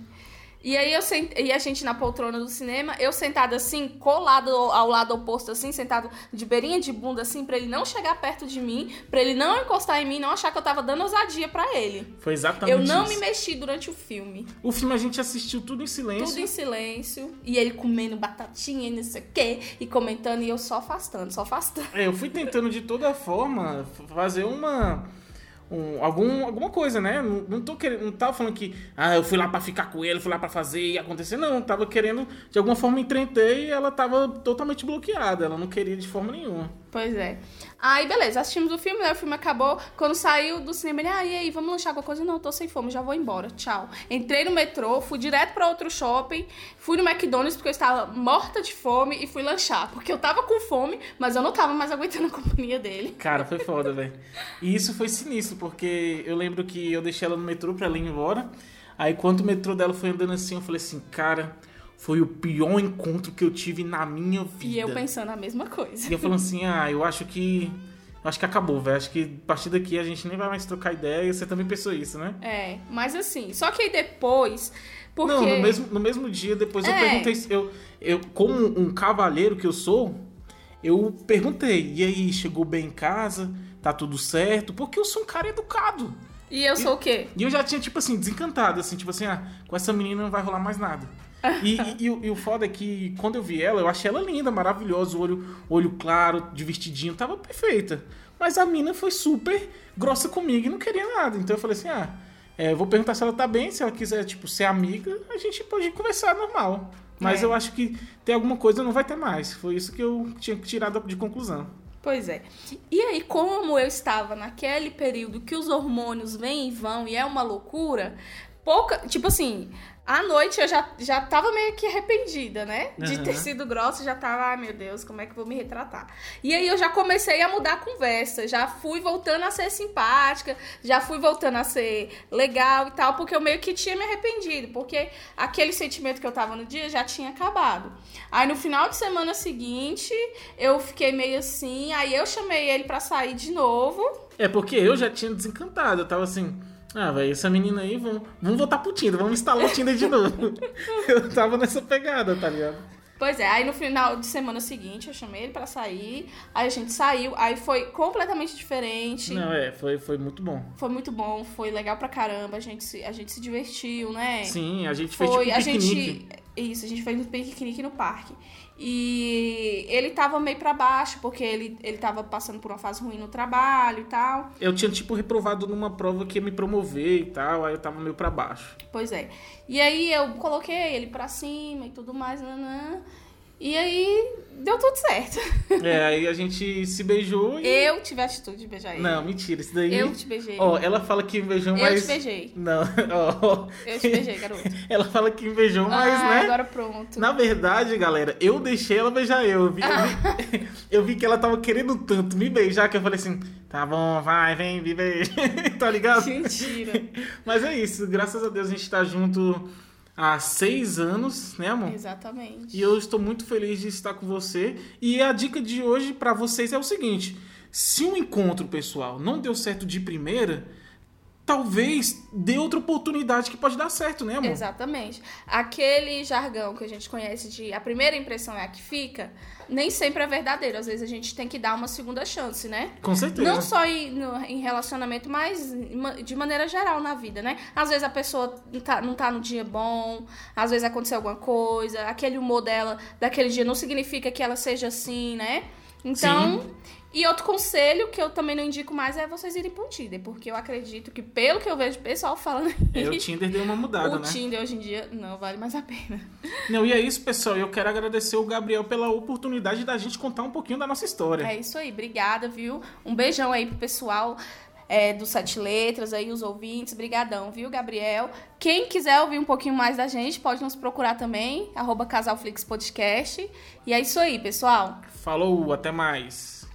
E aí eu sent... e a gente na poltrona do cinema, eu sentada assim, colado ao lado oposto assim, sentado de beirinha de bunda assim, pra ele não chegar perto de mim, pra ele não encostar em mim, não achar que eu tava dando ousadia pra ele. Foi exatamente Eu não isso. me mexi durante o filme. O filme a gente assistiu tudo em silêncio. Tudo em silêncio. E ele comendo batatinha e não sei o quê. E comentando e eu só afastando, só afastando. É, eu fui tentando de toda forma fazer uma. Um- algum, alguma coisa, né? Não, não tô querendo. Não tava falando que. Ah, eu fui lá pra ficar com ele, fui lá pra fazer e acontecer. Não, tava querendo de alguma forma entreter e ela tava totalmente bloqueada. Ela não queria de forma nenhuma. Pois é. Aí, beleza, assistimos o filme, né? O filme acabou. Quando saiu do cinema, ele, ah, e aí, vamos lanchar alguma coisa? Não, tô sem fome, já vou embora. Tchau. Entrei no metrô, fui direto pra outro shopping, fui no McDonald's porque eu estava morta de fome e fui lanchar. Porque eu tava com fome, mas eu não tava mais aguentando a companhia dele. Cara, foi foda, velho. E isso foi sinistro, porque eu lembro que eu deixei ela no metrô pra ela ir embora. Aí quando o metrô dela foi andando assim, eu falei assim, cara, foi o pior encontro que eu tive na minha vida. E eu pensando a mesma coisa. E eu falando assim, ah, eu acho que. eu Acho que acabou, velho. Acho que a partir daqui a gente nem vai mais trocar ideia. E você também pensou isso, né? É, mas assim, só que aí depois. Porque. Não, no mesmo, no mesmo dia, depois eu É. perguntei. se- Eu, eu, como um cavalheiro que eu sou, eu perguntei. E aí, chegou bem em casa? Tá tudo certo? Porque eu sou um cara educado. E eu sou o quê? E eu já tinha, tipo assim, desencantado, assim, tipo assim, ah, com essa menina não vai rolar mais nada. E, e- e o- e o foda é que quando eu vi ela, eu achei ela linda, maravilhosa, olho, olho claro, de vestidinho, tava perfeita. Mas a mina foi super grossa comigo e não queria nada. Então eu falei assim, ah, é, vou perguntar se ela tá bem, se ela quiser, tipo, ser amiga, a gente pode conversar normal. Mas É. eu acho que tem alguma coisa não vai ter mais. Foi isso que eu tinha que tirar de conclusão. Pois é. E aí, como eu estava naquele período que os hormônios vêm e vão e é uma loucura, pouca. Tipo assim, à noite eu já, já tava meio que arrependida, né? De Aham. ter sido grossa, já tava, ai meu Deus, como é que eu vou me retratar? E aí eu já comecei a mudar a conversa, já fui voltando a ser simpática, já fui voltando a ser legal e tal, porque eu meio que tinha me arrependido, porque aquele sentimento que eu tava no dia já tinha acabado. Aí no final de semana seguinte, eu fiquei meio assim, aí eu chamei ele pra sair de novo. É porque eu já tinha desencantado. Eu tava assim, ah, velho, essa menina aí, vamos, vamos voltar pro Tinder, vamos instalar o Tinder de novo. eu tava nessa pegada, tá ligado? Pois é, aí no final de semana seguinte eu chamei ele pra sair, aí a gente saiu, aí foi completamente diferente. Não, é, foi, foi muito bom. Foi muito bom, foi legal pra caramba, a gente se, a gente se divertiu, né? Sim, a gente fez Foi, tipo um a gente. Isso, a gente fez um piquenique no parque. E ele tava meio pra baixo, porque ele, ele tava passando por uma fase ruim no trabalho e tal. Eu tinha, tipo, reprovado numa prova que ia me promover e tal, aí eu tava meio pra baixo. Pois é. E aí eu coloquei ele pra cima e tudo mais, nanã. E aí deu tudo certo. É, aí a gente se beijou e. Eu tive a atitude de beijar ele. Não, mentira, isso daí. Eu te beijei. Ó, ela fala que me beijou, Eu mas. te beijei. Não, ó. Eu te beijei, garoto. Ela fala que me beijou, mas, ah, né? agora pronto. Na verdade, galera, eu deixei ela beijar eu. Eu vi, eu vi, eu vi que ela tava querendo tanto me beijar que eu falei assim: tá bom, vai, vem, me beija. tá ligado? Mentira. Mas é isso, graças a Deus a gente tá junto há seis anos, né, amor? Exatamente. E eu estou muito feliz de estar com você. E a dica de hoje pra vocês é o seguinte: se um encontro pessoal não deu certo de primeira, talvez dê outra oportunidade que pode dar certo, né, amor? Exatamente. Aquele jargão que a gente conhece de a primeira impressão é a que fica, nem sempre é verdadeiro. Às vezes a gente tem que dar uma segunda chance, né? Com certeza. Não só em, no- em relacionamento, mas de maneira geral na vida, né? Às vezes a pessoa não tá, não tá no dia bom, às vezes aconteceu alguma coisa, aquele humor dela daquele dia não significa que ela seja assim, né? Então. E outro conselho que eu também não indico mais é vocês irem pro Tinder, porque eu acredito que, pelo que eu vejo o pessoal falando É, o Tinder deu uma mudada, o né? Tinder hoje em dia não vale mais a pena. Não, e é isso, pessoal. Eu quero agradecer o Gabriel pela oportunidade da gente contar um pouquinho da nossa história. É isso aí, obrigada, viu? Um beijão aí pro pessoal é, do Sete Letras, aí os ouvintes, brigadão, viu, Gabriel? Quem quiser ouvir um pouquinho mais da gente, pode nos procurar também, arroba Casalflix Podcast. E é isso aí, pessoal. Falou, até mais.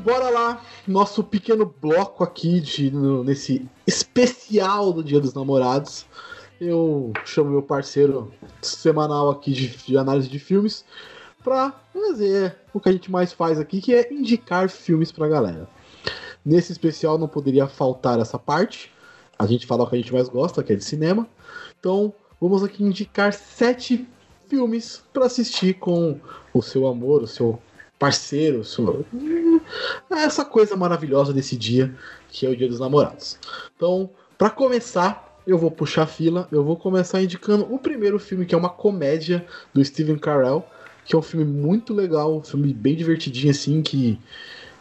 Bora lá. Nosso pequeno bloco aqui de, no- nesse especial do Dia dos Namorados. Eu chamo meu parceiro semanal aqui de, de análise de filmes pra fazer o que a gente mais faz aqui, que é indicar filmes pra galera. Nesse especial não poderia faltar essa parte. A gente fala o que a gente mais gosta, que é de cinema. Então, vamos aqui indicar sete filmes pra assistir com o seu amor, o seu parceiro, sua... essa coisa maravilhosa desse dia, que é o Dia dos Namorados. Então, pra começar, eu vou puxar a fila, eu vou começar indicando o primeiro filme, que é uma comédia do Steven Carell, que é um filme muito legal, um filme bem divertidinho assim, que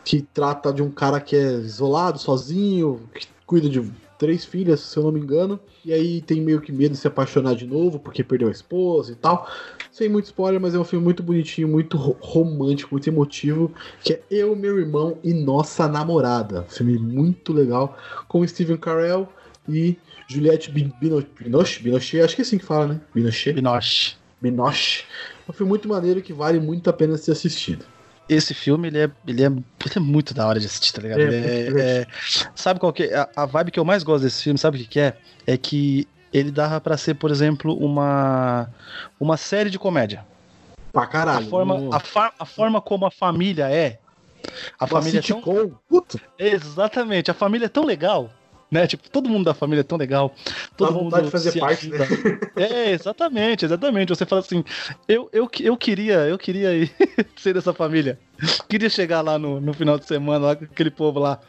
que trata de um cara que é isolado, sozinho, que cuida de três filhas, se eu não me engano, e aí tem meio que medo de se apaixonar de novo porque perdeu a esposa e tal. Sem muito spoiler, mas é um filme muito bonitinho, muito ro- romântico, muito emotivo, que é Eu, Meu Irmão e Nossa Namorada. Um filme muito legal, com Steven Carell e Juliette Bi- Bino- Binoche, Binoche, acho que é assim que fala, né? Binoche, Binoche. Binoche. É um filme muito maneiro que vale muito a pena ser assistido. Esse filme, ele é, ele, é, ele é muito da hora de assistir, tá ligado? É, é- é- sabe qual que é? A, a vibe que eu mais gosto desse filme, sabe o que, que é? É que ele dava pra ser, por exemplo, uma, uma série de comédia. Pra A caralho. forma, um- a, fa- a forma como a família é. A uma família é tão, sitcom, puta, Exatamente, a família é tão legal. Né? Tipo, todo mundo da família é tão legal. Todo Dá vontade de fazer parte, né? ajuda. É, exatamente, exatamente. Você fala assim, eu, eu, eu queria, eu queria ir ser dessa família. Queria chegar lá no, no final de semana, lá com aquele povo lá,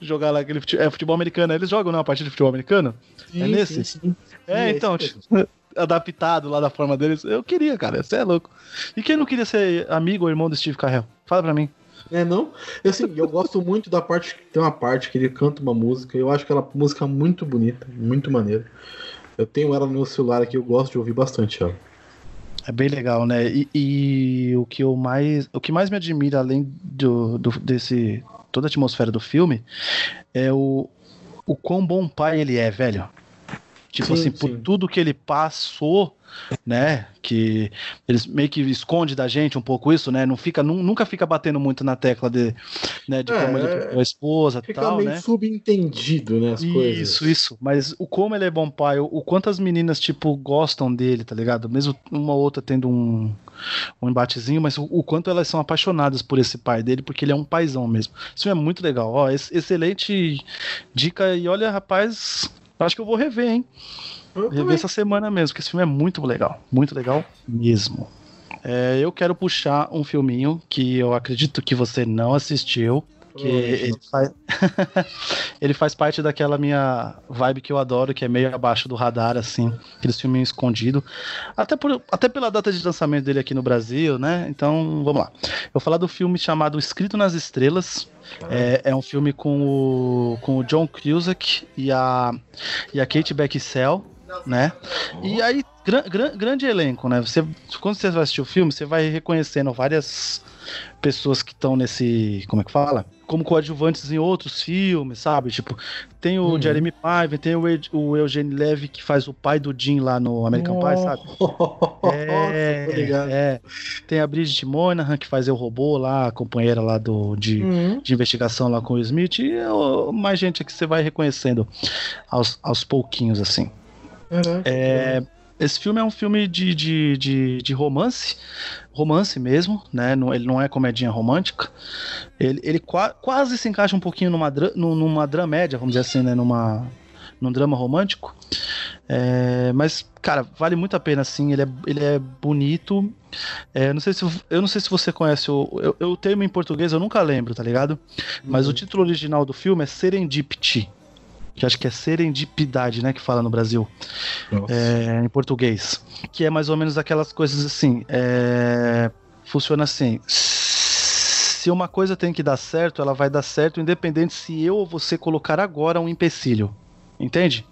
jogar lá aquele fute- é, futebol americano. Eles jogam, não, a partida de futebol americano? É nesse? sim. É, Sim, então, tipo, adaptado lá da forma deles. Eu queria, cara. Você é louco. E quem não queria ser amigo ou irmão do Steve Carell? Fala pra mim. É, não? Eu, assim, eu gosto muito da parte. Tem uma parte que ele canta uma música. Eu acho aquela música muito bonita, muito maneira. Eu tenho ela no meu celular aqui, eu gosto de ouvir bastante ela. É bem legal, né? E, e o que eu mais, o que mais me admira além do, do, desse toda a atmosfera do filme é o, o quão bom pai ele é, velho. Tipo Sim, assim, por sim. tudo que ele passou, né? Que eles meio que esconde da gente um pouco isso, né? Não fica, nu- nunca fica batendo muito na tecla de, né, de É, como ele é. a esposa Fica tal, meio né? subentendido, né? As coisas. Isso, isso. Mas o como ele é bom pai, o, o quanto as meninas, tipo, gostam dele, tá ligado? Mesmo uma ou outra tendo um, um embatezinho, mas o, o quanto elas são apaixonadas por esse pai dele, porque ele é um paizão mesmo. Isso é muito legal. Ó, ex- excelente dica. E olha, rapaz, acho que eu vou rever, hein? Eu Rever também. essa semana mesmo, porque esse filme é muito legal. Muito legal mesmo. É, eu quero puxar um filminho que eu acredito que você não assistiu. Que ele faz... ele faz parte daquela minha vibe que eu adoro, que é meio abaixo do radar, assim, aqueles filminhos escondidos. Até, por, até pela data de lançamento dele aqui no Brasil, né? Então, vamos lá. Eu vou falar do filme chamado Escrito nas Estrelas. É, é um filme com o, com o John Cusack e a, e a Kate Beckinsale, né? E aí, gran, gran- grande elenco, né? Você, quando você vai assistir o filme, você vai reconhecendo várias pessoas que estão nesse. Como é que fala? Como coadjuvantes em outros filmes, sabe? Tipo, tem o Uhum. Jeremy Piven, tem o, Ed- o Eugene Levy que faz o pai do Jim lá no American Pie, sabe? É, é. Tem a Bridget Moynihan que faz o robô lá, a companheira lá do, de, Uhum. de investigação lá com o Smith e mais gente que você vai reconhecendo aos, aos pouquinhos, assim. Caraca. É, esse filme é um filme de, de, de, de romance, romance mesmo, né? Ele não é comedinha romântica. Ele, ele qua- quase se encaixa um pouquinho numa, numa dramédia, vamos dizer assim, né? Numa, num drama romântico. É, mas, cara, vale muito a pena, assim. Ele é, ele é bonito. É, não sei se, eu não sei se você conhece o, eu, eu- o termo em português, eu nunca lembro, tá ligado? Mas o título original do filme é Serendipity. Que acho que é serendipidade, né? Que fala no Brasil é, em português. Que é mais ou menos aquelas coisas assim. é, funciona assim. Se uma coisa tem que dar certo, ela vai dar certo, independente se eu ou você colocar agora um empecilho. Entende?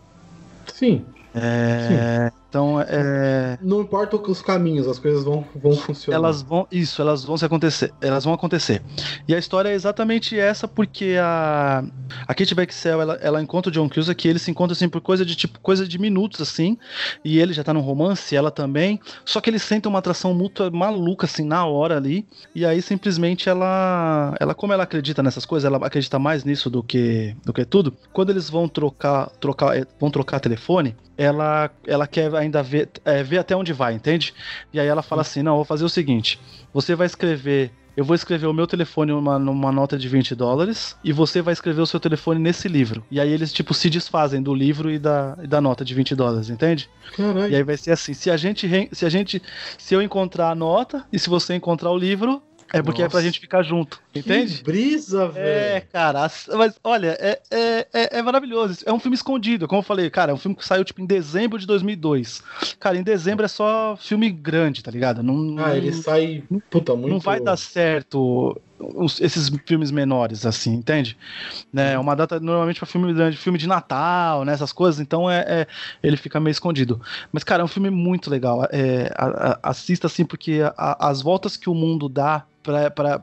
Sim. É, então, é, Não importa os caminhos, as coisas vão, vão funcionar. elas vão. Isso, elas vão se acontecer. Elas vão acontecer. E a história é exatamente essa, porque a. A Kate Beckinsale, ela, ela encontra o John Cusack, que eles se encontram assim por coisa de tipo, coisa de minutos, assim. E ele já tá num romance, ela também. Só que eles sentem uma atração mútua maluca, assim, na hora ali. E aí, simplesmente, ela. Ela, como ela acredita nessas coisas, ela acredita mais nisso do que, do que tudo. Quando eles vão trocar, trocar, eh, vão trocar telefone, ela, ela quer ainda ver, é, ver até onde vai, entende? E aí ela fala assim: não, vou fazer o seguinte: você vai escrever. Eu vou escrever o meu telefone numa, numa nota de 20 dólares e você vai escrever o seu telefone nesse livro. E aí eles, tipo, se desfazem do livro e da, e da nota de 20 dólares, entende? Caralho. E aí vai ser assim: se a gente. Se a gente. Se eu encontrar a nota e se você encontrar o livro, é porque é pra Nossa. gente ficar junto. Entende? Que brisa, É, velho. cara, as- mas olha, é, é, é, é maravilhoso. É um filme escondido, como eu falei, cara, é um filme que saiu tipo em dezembro de 2002. Cara, em dezembro é só filme grande, tá ligado? Não, Ah, ele sai. Puta, muito. não vai dar certo os- esses filmes menores, assim, entende? Né, é uma data normalmente pra filme grande, filme de Natal, né, essas coisas, então é, é- ele fica meio escondido. Mas, cara, é um filme muito legal. É, a- a- assista, assim, porque a- as voltas que o mundo dá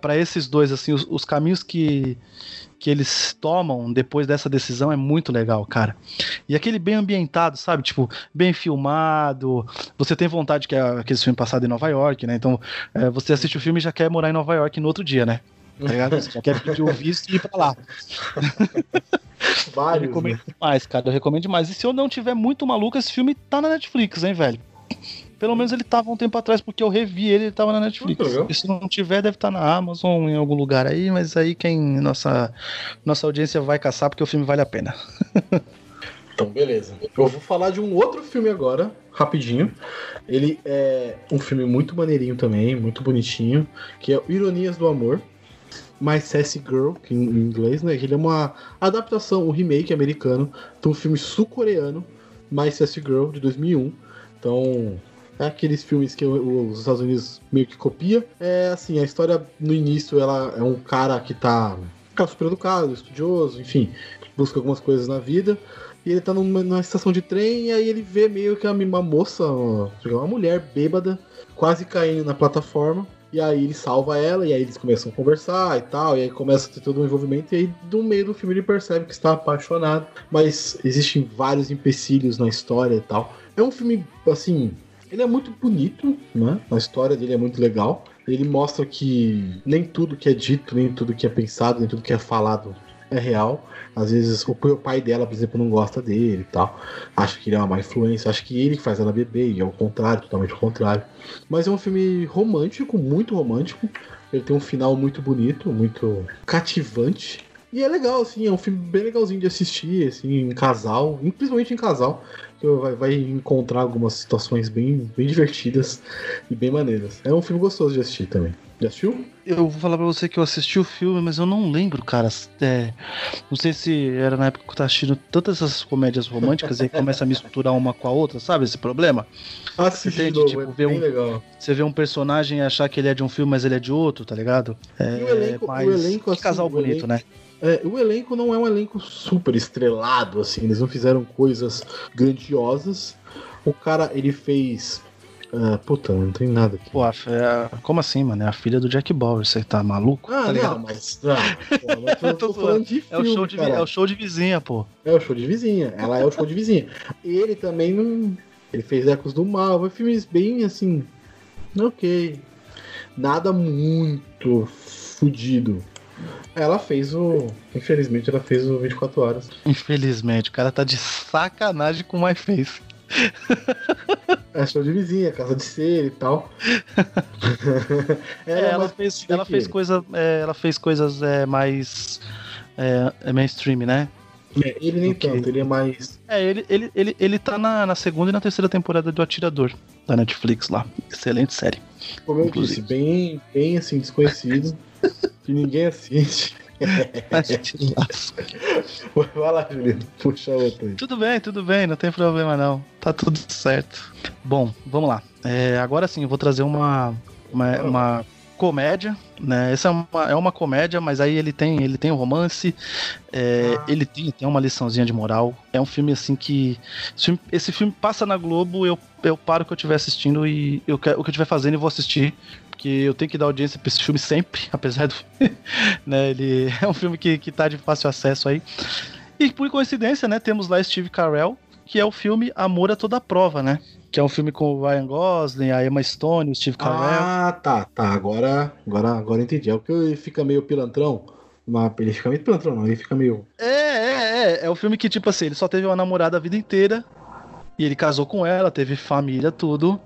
pra esses dois, assim, os, os caminhos que, que eles tomam depois dessa decisão é muito legal, cara. E aquele bem ambientado, sabe? Tipo, bem filmado. Você tem vontade que é aquele filme passado em Nova York, né? Então, é, você assiste o filme e já quer morar em Nova York no outro dia, né? Tá ligado? Você já quer pedir o visto e ir pra lá. Eu Vários. né? recomendo demais, cara. Eu recomendo demais. E se eu não tiver muito maluco, esse filme tá na Netflix, hein, velho? Pelo menos ele tava um tempo atrás, porque eu revi ele, ele tava na Netflix. E se não tiver, deve estar na Amazon, em algum lugar aí, mas aí quem. Nossa, nossa audiência vai caçar porque o filme vale a pena. Então, beleza. Eu vou falar de um outro filme agora, rapidinho. Ele é um filme muito maneirinho também, muito bonitinho, que é Ironias do Amor. My Sassy Girl, que em inglês, né? Ele é uma adaptação, um remake americano de um filme sul-coreano My Sassy Girl, de 2001. Então, é aqueles filmes que os Estados Unidos meio que copia. É assim, a história no início ela é um cara que tá, cara super educado, estudioso, enfim, busca algumas coisas na vida. E ele tá numa, numa estação de trem e aí ele vê meio que uma moça, uma mulher bêbada, quase caindo na plataforma. E aí ele salva ela, e aí eles começam a conversar e tal, e aí começa a ter todo um envolvimento, e aí no meio do filme ele percebe que está apaixonado, mas existem vários empecilhos na história e tal. É um filme, assim, ele é muito bonito, né? A história dele é muito legal. Ele mostra que nem tudo que é dito, nem tudo que é pensado, nem tudo que é falado é real. Às vezes o pai dela, por exemplo, não gosta dele e tal. Acha que ele é uma má influência, acha que ele faz ela beber, e é o contrário, totalmente o contrário. Mas é um filme romântico, muito romântico. Ele tem um final muito bonito, muito cativante. E é legal, assim, é um filme bem legalzinho de assistir, assim, em casal, principalmente em casal, que vai, vai encontrar algumas situações bem, bem divertidas e bem maneiras. É um filme gostoso de assistir também. Já assistiu? Eu vou falar pra você que eu assisti o filme, mas eu não lembro, cara. É, não sei se era na época que eu tava assistindo tantas essas comédias românticas e aí começa a misturar uma com a outra, sabe esse problema? Assiste Entende? novo, Tipo, é ver um- legal. Você vê um personagem e achar que ele é de um filme, mas ele é de outro, tá ligado? É, E o elenco- o mas elenco, que assim, casal o bonito, elenco- né? É, o elenco não é um elenco super estrelado, assim, eles não fizeram coisas grandiosas. O cara, ele fez. ah, puta, não tem nada aqui. Pô, como assim, mano? É a filha do Jack Bauer, você tá maluco? Ah, tá não, mas. Não, pô, mas tô tô falando de É o, filme, show de, é o show de vizinha, pô. É o show de vizinha. Ela é o show de vizinha. Ele também não. Ele fez Ecos do Mal. Foi filmes bem assim. Ok. Nada muito fudido. Ela fez o. Infelizmente, ela fez o 24 Horas. Infelizmente, o cara tá de sacanagem com o My Face. É show de vizinha, casa de ser e tal. É, ela, é ela fez, ela fez coisa, é, ela fez coisas é, mais é, é mainstream, né? É, ele nem Ok. tanto, ele é mais. É, ele, ele, ele, ele tá na, na segunda e na terceira temporada do Atirador, da Netflix lá. Excelente série. Como eu Inclusive. disse, bem, bem assim, desconhecido. Que ninguém assiste. Vai lá, Juliano, puxa outra aí. tudo bem, tudo bem, não tem problema não. Tá tudo certo. Bom, vamos lá. É, agora sim, eu vou trazer uma, uma, uma comédia, né? Essa é uma, é uma comédia, mas aí ele tem, ele tem um romance, é, Ah. ele tem, tem uma liçãozinha de moral. É um filme assim que. Esse filme, esse filme passa na Globo, eu, eu paro o que eu estiver assistindo e eu, quero- o que eu estiver fazendo eu vou assistir. Porque eu tenho que dar audiência pra esse filme sempre, apesar do. né, ele é um filme que, que tá de fácil acesso aí. E por coincidência, né, temos lá Steve Carell, que é o filme Amor a Toda Prova, né? Que é um filme com o Ryan Gosling, a Emma Stone, o Steve Carell. Ah, tá, tá. Agora, agora, agora entendi. É o que ele fica meio pilantrão. Uma, ele fica meio pilantrão, não. Ele fica meio. É, é, é. É o filme que, tipo assim, ele só teve uma namorada a vida inteira. E ele casou com ela, teve família, tudo.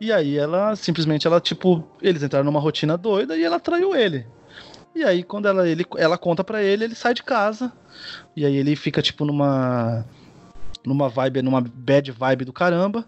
E aí ela, simplesmente, ela, tipo, eles entraram numa rotina doida e ela traiu ele. E aí, quando ela, ele, ela conta pra ele, ele sai de casa. E aí ele fica, tipo, numa. Numa vibe, numa bad vibe do caramba.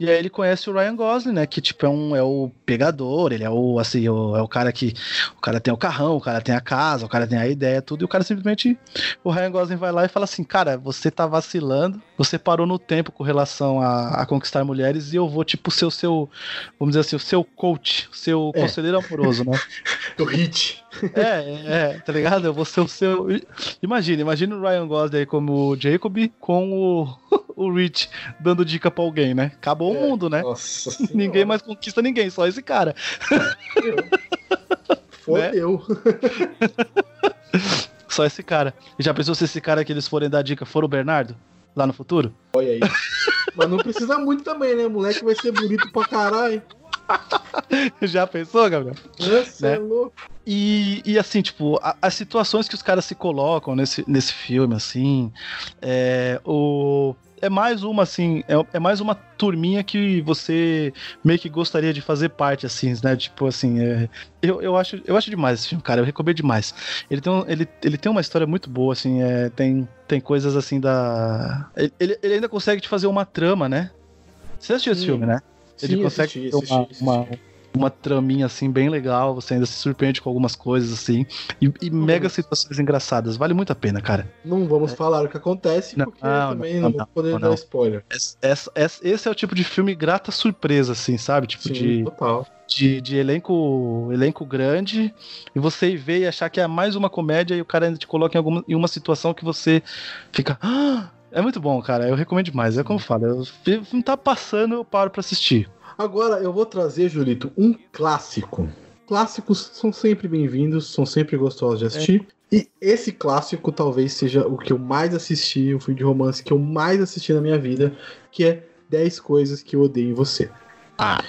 E aí ele conhece o Ryan Gosling, né? Que tipo é um é o pegador, ele é o assim, o, é o cara que o cara tem o carrão, o cara tem a casa, o cara tem a ideia, tudo, e o cara simplesmente o Ryan Gosling vai lá e fala assim: "Cara, você tá vacilando, você parou no tempo com relação a, a conquistar mulheres e eu vou tipo ser o seu, vamos dizer assim, o seu coach, o seu É. conselheiro amoroso, né? O hit. É, é, tá ligado? Eu vou ser o seu. Imagina, imagina o Ryan Gosling aí como o Jacob com o, o Rich dando dica pra alguém, né? Acabou É. o mundo, né? Nossa. Ninguém mais conquista ninguém, só esse cara. Fodeu. Só esse cara. E já pensou se esse cara que eles forem dar dica for o Bernardo? Lá no futuro? Olha aí. Mas não precisa muito também, né? O moleque vai ser bonito pra caralho. já pensou, Gabriel? Nossa, Né? é louco. E, e assim, tipo, a- as situações que os caras se colocam nesse, nesse filme, assim, é, o, é mais uma, assim, é, é mais uma turminha que você meio que gostaria de fazer parte, assim, né? Tipo, assim, é, eu, eu, acho, eu acho demais esse filme, cara, eu recomendo demais. Ele tem, um- ele, ele tem uma história muito boa, assim, é, tem, tem coisas, assim, da... Ele, ele- ainda consegue te fazer uma trama, né? Você assistiu esse Sim. filme, né? Ele Sim, consegue assisti, ter uma, assisti, uma, uma traminha assim bem legal, você ainda se surpreende com algumas coisas assim, e, e mega situações engraçadas. Vale muito a pena, cara. Não vamos falar o que acontece, Não, porque não, também não, não, não, vou poder dar spoiler. Essa- essa- esse é o tipo de filme grata surpresa, assim, sabe? Tipo Sim, de, total. de, de elenco elenco grande e você ver e achar que é mais uma comédia e o cara ainda te coloca em, alguma, em uma situação que você fica. "Ah!" É muito bom, cara. Eu recomendo demais. É como eu falo. Eu, não tá passando, eu paro pra assistir. Agora eu vou trazer, Julito, um clássico. Clássicos são sempre bem-vindos, são sempre gostosos de assistir. E esse clássico talvez seja o que eu mais assisti, o filme de romance que eu mais assisti na minha vida, que é 10 Coisas que Eu Odeio em Você. Ah,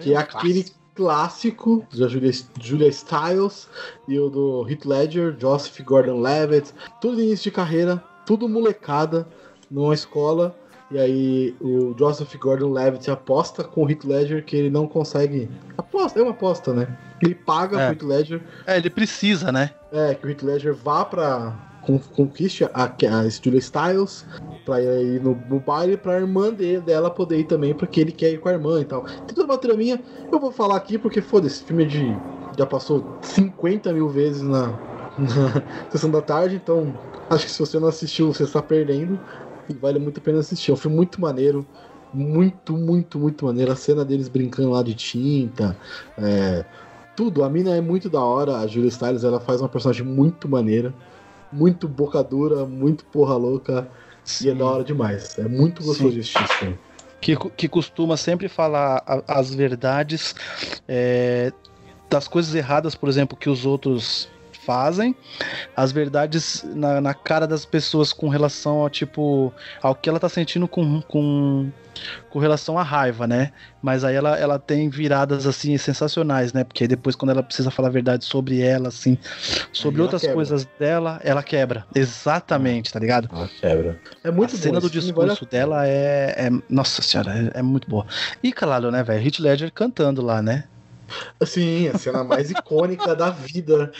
Que é um aquele clássico. clássico da Julia, Julia Stiles e o do Heath Ledger, Joseph Gordon-Levitt, tudo início de carreira, tudo molecada numa escola. E aí o Joseph Gordon-Levitt aposta com o Heath Ledger que ele não consegue. Aposta, é uma aposta, né? Ele paga É. pro Heath Ledger, É, ele precisa, né? é, que o Heath Ledger vá pra con- conquiste a, a Julia Styles pra ir no, no baile pra irmã dele, dela poder ir também, porque ele quer ir com a irmã e tal. Tem toda uma traminha, eu vou falar aqui porque foda-se, esse filme é de. já passou 50 mil vezes na, na sessão da tarde, então acho que se você não assistiu, você está perdendo. E vale muito a pena assistir. É um filme muito maneiro. Muito, muito, muito maneiro. A cena deles brincando lá de tinta. é, tudo. A mina é muito da hora. A Julia Stiles ela faz uma personagem muito maneira. Muito boca dura, muito porra louca. E é da hora demais. É muito gostoso Sim. de assistir que, que costuma sempre falar a- as verdades é, das coisas erradas, por exemplo, que os outros fazem, as verdades na, na cara das pessoas com relação ao tipo ao que ela tá sentindo com, com, com relação à raiva, né? Mas aí ela, ela tem viradas assim sensacionais, né? Porque aí depois quando ela precisa falar a verdade sobre ela, assim, sobre outras quebra. coisas dela, ela quebra. Exatamente, tá ligado? Ela quebra. É muito a cena do vale discurso dela é, é- Nossa senhora, é, é muito boa. E claro, né, velho? Heath Ledger cantando lá, né? Sim, a cena mais icônica da vida.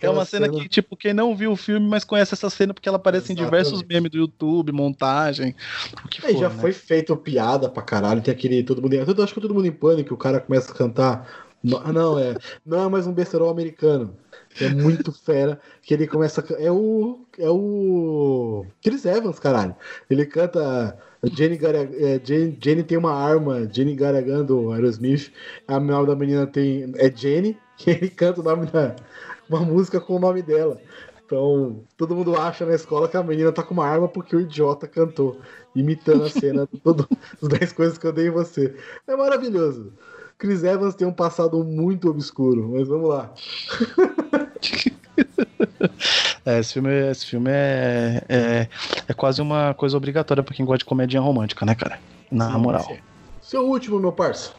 É uma cena, que, tipo, quem não viu o filme, mas conhece essa cena porque ela aparece em diversos Exatamente. memes do YouTube, montagem, o que É, for, já né? foi feito piada pra caralho. Tem aquele todo mundo. Eu acho que todo mundo em pânico. O cara começa a cantar. Não, não, é. Não é mais um besterol americano. É muito fera. Que ele começa É o. É o. Chris Evans, caralho. Ele canta. Jenny, Gara- é, Jenny, Jenny tem uma arma. Jenny Garagan do Aerosmith. A nome da menina tem. É Jenny. E ele canta o nome da. Uma música com o nome dela. Então, todo mundo acha na escola que a menina tá com uma arma porque o idiota cantou, imitando a cena todo, das 10 coisas que eu dei em você. É maravilhoso. Chris Evans tem um passado muito obscuro, mas vamos lá. É, esse filme, esse filme é, é, é quase uma coisa obrigatória pra quem gosta de comédia romântica, né, cara? Na Sim, moral. Seu último, meu parça.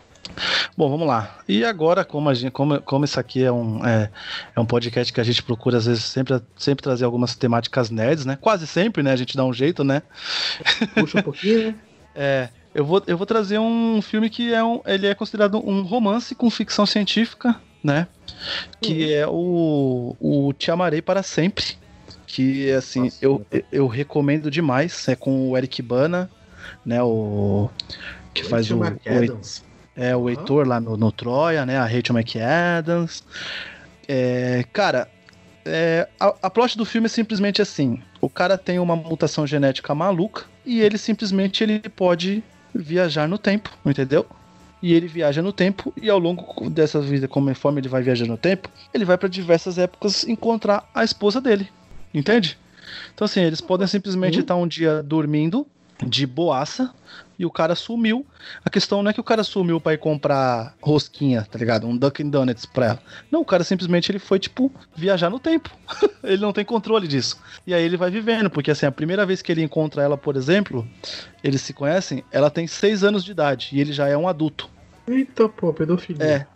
Bom, vamos lá. E agora, como, a gente, como, como isso aqui é um, é, é um podcast que a gente procura, às vezes, sempre, sempre trazer algumas temáticas nerds, né? Quase sempre, né? A gente dá um jeito, né? Puxa um pouquinho, né? É, eu vou, eu vou trazer um filme que é um, ele é considerado um romance com ficção científica, né? Que é o, o Te Amarei para Sempre. Que, assim, Nossa, eu, eu recomendo demais. É com o Eric Bana, né? O que faz o, Rachel o, McAdams. é, o Heitor lá no, no Troia, né? A Rachel McAdams. É, cara, é, a, a plot do filme é simplesmente assim: o cara tem uma mutação genética maluca e ele simplesmente ele pode viajar no tempo, entendeu? E ele viaja no tempo e ao longo dessa vida, conforme ele vai viajando no tempo, ele vai para diversas épocas encontrar a esposa dele, entende? Então assim, eles podem simplesmente Uhum. estar um dia dormindo de boaça e o cara sumiu. A questão não é que o cara sumiu pra ir comprar rosquinha, tá ligado? Um Dunkin' Donuts pra ela. Não, o cara simplesmente ele foi, tipo, viajar no tempo. ele não tem controle disso. E aí ele vai vivendo, porque assim, a primeira vez que ele encontra ela, por exemplo, eles se conhecem, ela tem seis anos de idade e ele já é um adulto. Eita, pô, pedofilia. É.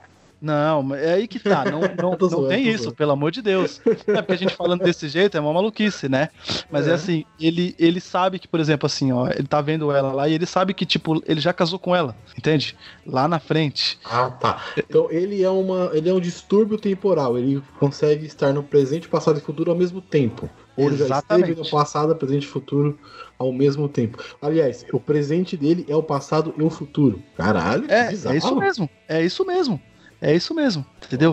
Não, é aí que tá. Não, não, não zoando, tem isso, zoando. pelo amor de Deus. É porque a gente falando desse jeito é uma maluquice, né? Mas é, É. assim, ele, ele sabe que, por exemplo, assim, ó, ele tá vendo ela lá e ele sabe que, tipo, ele já casou com ela, entende? Lá na frente. Ah, tá. Então ele é uma, ele é um distúrbio temporal. Ele consegue estar no presente, passado e futuro ao mesmo tempo. Ou ele já esteve no passado, presente e futuro ao mesmo tempo. Aliás, o presente dele é o passado e o futuro. Caralho, que É, bizarro. é isso mesmo. É isso mesmo. É isso mesmo, entendeu?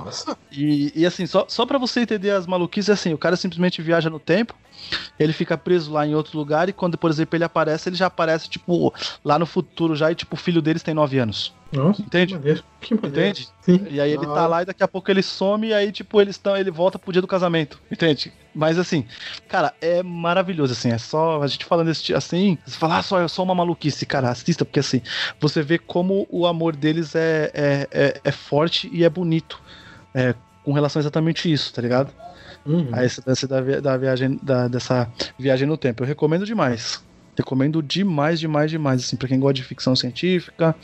E, e assim, só, só pra você entender as maluquices, assim, o cara simplesmente viaja no tempo, ele fica preso lá em outro lugar, e quando, por exemplo, ele aparece, ele já aparece, tipo, lá no futuro já, e tipo, o filho deles tem 9 anos. Nossa, Entende? Que maneiro. Que maneiro. Entende? Sim. E aí ele Da tá lá e daqui a pouco ele some e aí, tipo, eles estão, ele volta pro dia do casamento. Entende? Mas assim, cara, é maravilhoso, assim. É só a gente falando esse, assim, você fala, ah, só, é só uma maluquice, cara, assista, porque assim, você vê como o amor deles é, é, é, é forte e é bonito. É, com relação a exatamente isso, tá ligado? Uhum. A esse lance da, da viagem, da, dessa viagem no tempo. Eu recomendo demais. Recomendo demais, demais, demais, assim, pra quem gosta de ficção científica,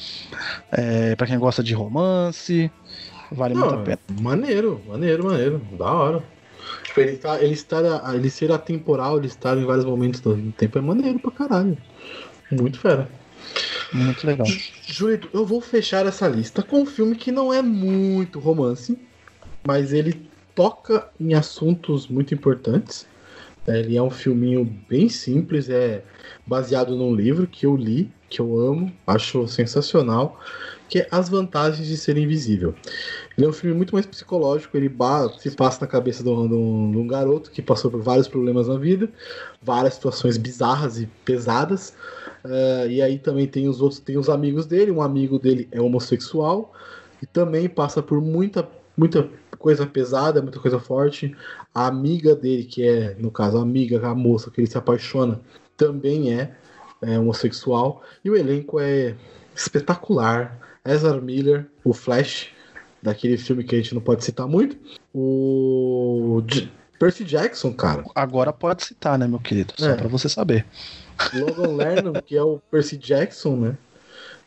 é, para quem gosta de romance, vale muito a Não, pena. Maneiro, maneiro, maneiro. Da hora. Tipo, ele, tá, ele, estar, ele ser atemporal, ele estar em vários momentos do tempo é maneiro pra caralho. Muito fera. Muito legal. Julito, eu vou fechar essa lista com um filme que não é muito romance, mas ele toca em assuntos muito importantes. É, Ele é um filminho bem simples, é baseado num livro que eu li, que eu amo, acho sensacional, que é As Vantagens de Ser Invisível. Ele é um filme muito mais psicológico, ele se passa na cabeça de um- de um garoto que passou por vários problemas na vida, várias situações bizarras e pesadas. Uh, e aí também tem os outros, tem os amigos dele, um amigo dele é homossexual e também passa por muita, muita coisa pesada, muita coisa forte. A amiga dele, que é, no caso, a amiga, a moça que ele se apaixona, também é, é homossexual. E o elenco é espetacular. Ezra Miller, o Flash, daquele filme que a gente não pode citar muito. O J- Percy Jackson, cara. Agora pode citar, né, meu querido? Só É. pra você saber. Logan Lerman, que é o Percy Jackson, né?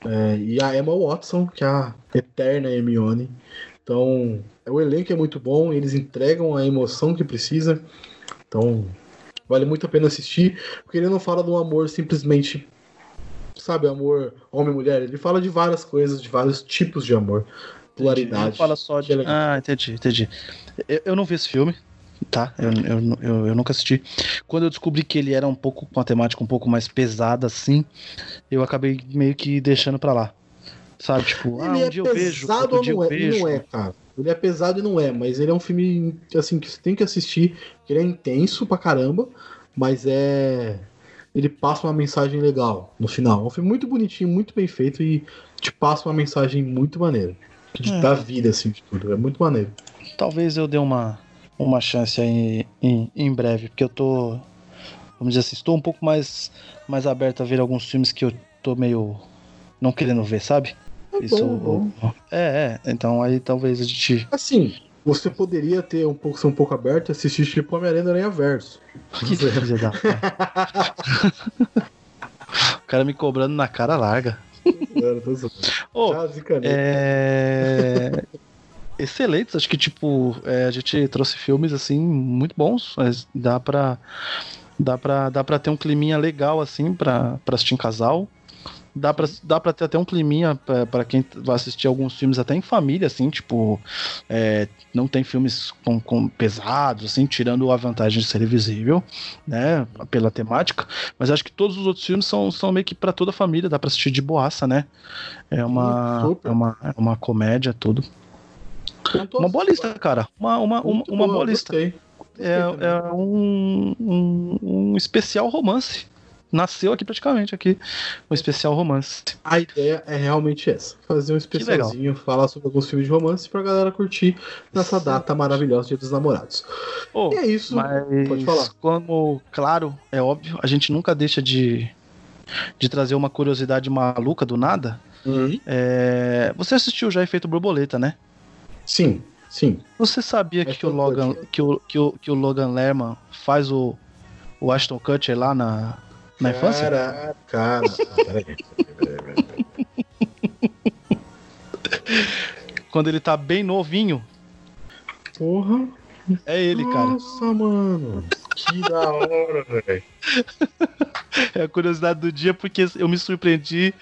É, e a Emma Watson, que é a eterna Hermione. Então, o elenco é muito bom, eles entregam a emoção que precisa. Então, vale muito a pena assistir, porque ele não fala de um amor simplesmente, sabe, amor homem-mulher. Ele fala de várias coisas, de vários tipos de amor. Ele não Polaridade. fala só é de. legal. Ah, entendi, entendi. Eu, eu não vi esse filme, tá? Eu, eu, eu, eu nunca assisti. Quando eu descobri que ele era um pouco com a temática um pouco mais pesada, assim, eu acabei meio que deixando pra lá. Sabe, tipo, ah, Ele um é dia eu vejo, outro ou dia não eu é? Ele vejo. não é, cara. Ele é pesado e não é, mas ele é um filme assim que você tem que assistir. que Ele é intenso pra caramba, mas é. Ele passa uma mensagem legal no final. É um filme muito bonitinho, muito bem feito e te passa uma mensagem muito maneira. Te É. dá vida, assim, de tudo. É muito maneiro. Talvez eu dê uma, uma chance aí em, em breve, porque eu tô. Vamos dizer assim, estou um pouco mais, mais aberto a ver alguns filmes que eu tô meio. não querendo ver, sabe? É bom, é bom. É, é. Então aí talvez a gente. Assim, você poderia ter um pouco, ser um pouco aberto e assistir tipo Homem-Aranha do Aranha Verso. Que filha da. o cara me cobrando na cara larga. Ô, Ah, zicanei. é... Excelentes, acho que tipo, é, a gente trouxe filmes assim muito bons, mas dá pra dá pra, dá pra ter um climinha legal assim pra, pra assistir em casal. Dá pra, dá pra ter até um climinha pra, pra quem vai assistir alguns filmes até em família, assim, tipo, é, não tem filmes com, com pesados, assim, tirando a vantagem de ser invisível, né, pela temática, mas acho que todos os outros filmes são, são meio que pra toda a família, dá pra assistir de boaça, né, é uma, super. é uma, é uma comédia, tudo. Uma boa lista, cara, uma, uma, uma, uma boa, lista. É, é um, um, um especial romance. Nasceu aqui praticamente, aqui, um especial romance. A ideia é realmente essa: fazer um especialzinho, falar sobre alguns filmes de romance pra galera curtir nessa data maravilhosa Dia dos Namorados. Oh, E é isso. mas, pode falar. como, claro, é óbvio, a gente nunca deixa de, de trazer uma curiosidade maluca do nada. É, você assistiu já Efeito Borboleta, né? Sim, sim. Você sabia que, o Logan, que, o, que, o, que o Logan Lerman faz o, o Ashton Kutcher lá na, na infância? Cara, cara. ah, peraí, peraí, peraí, peraí. Quando ele tá bem novinho, Porra. é ele, cara. Nossa, mano. Que da hora, velho. É a curiosidade do dia, porque eu me surpreendi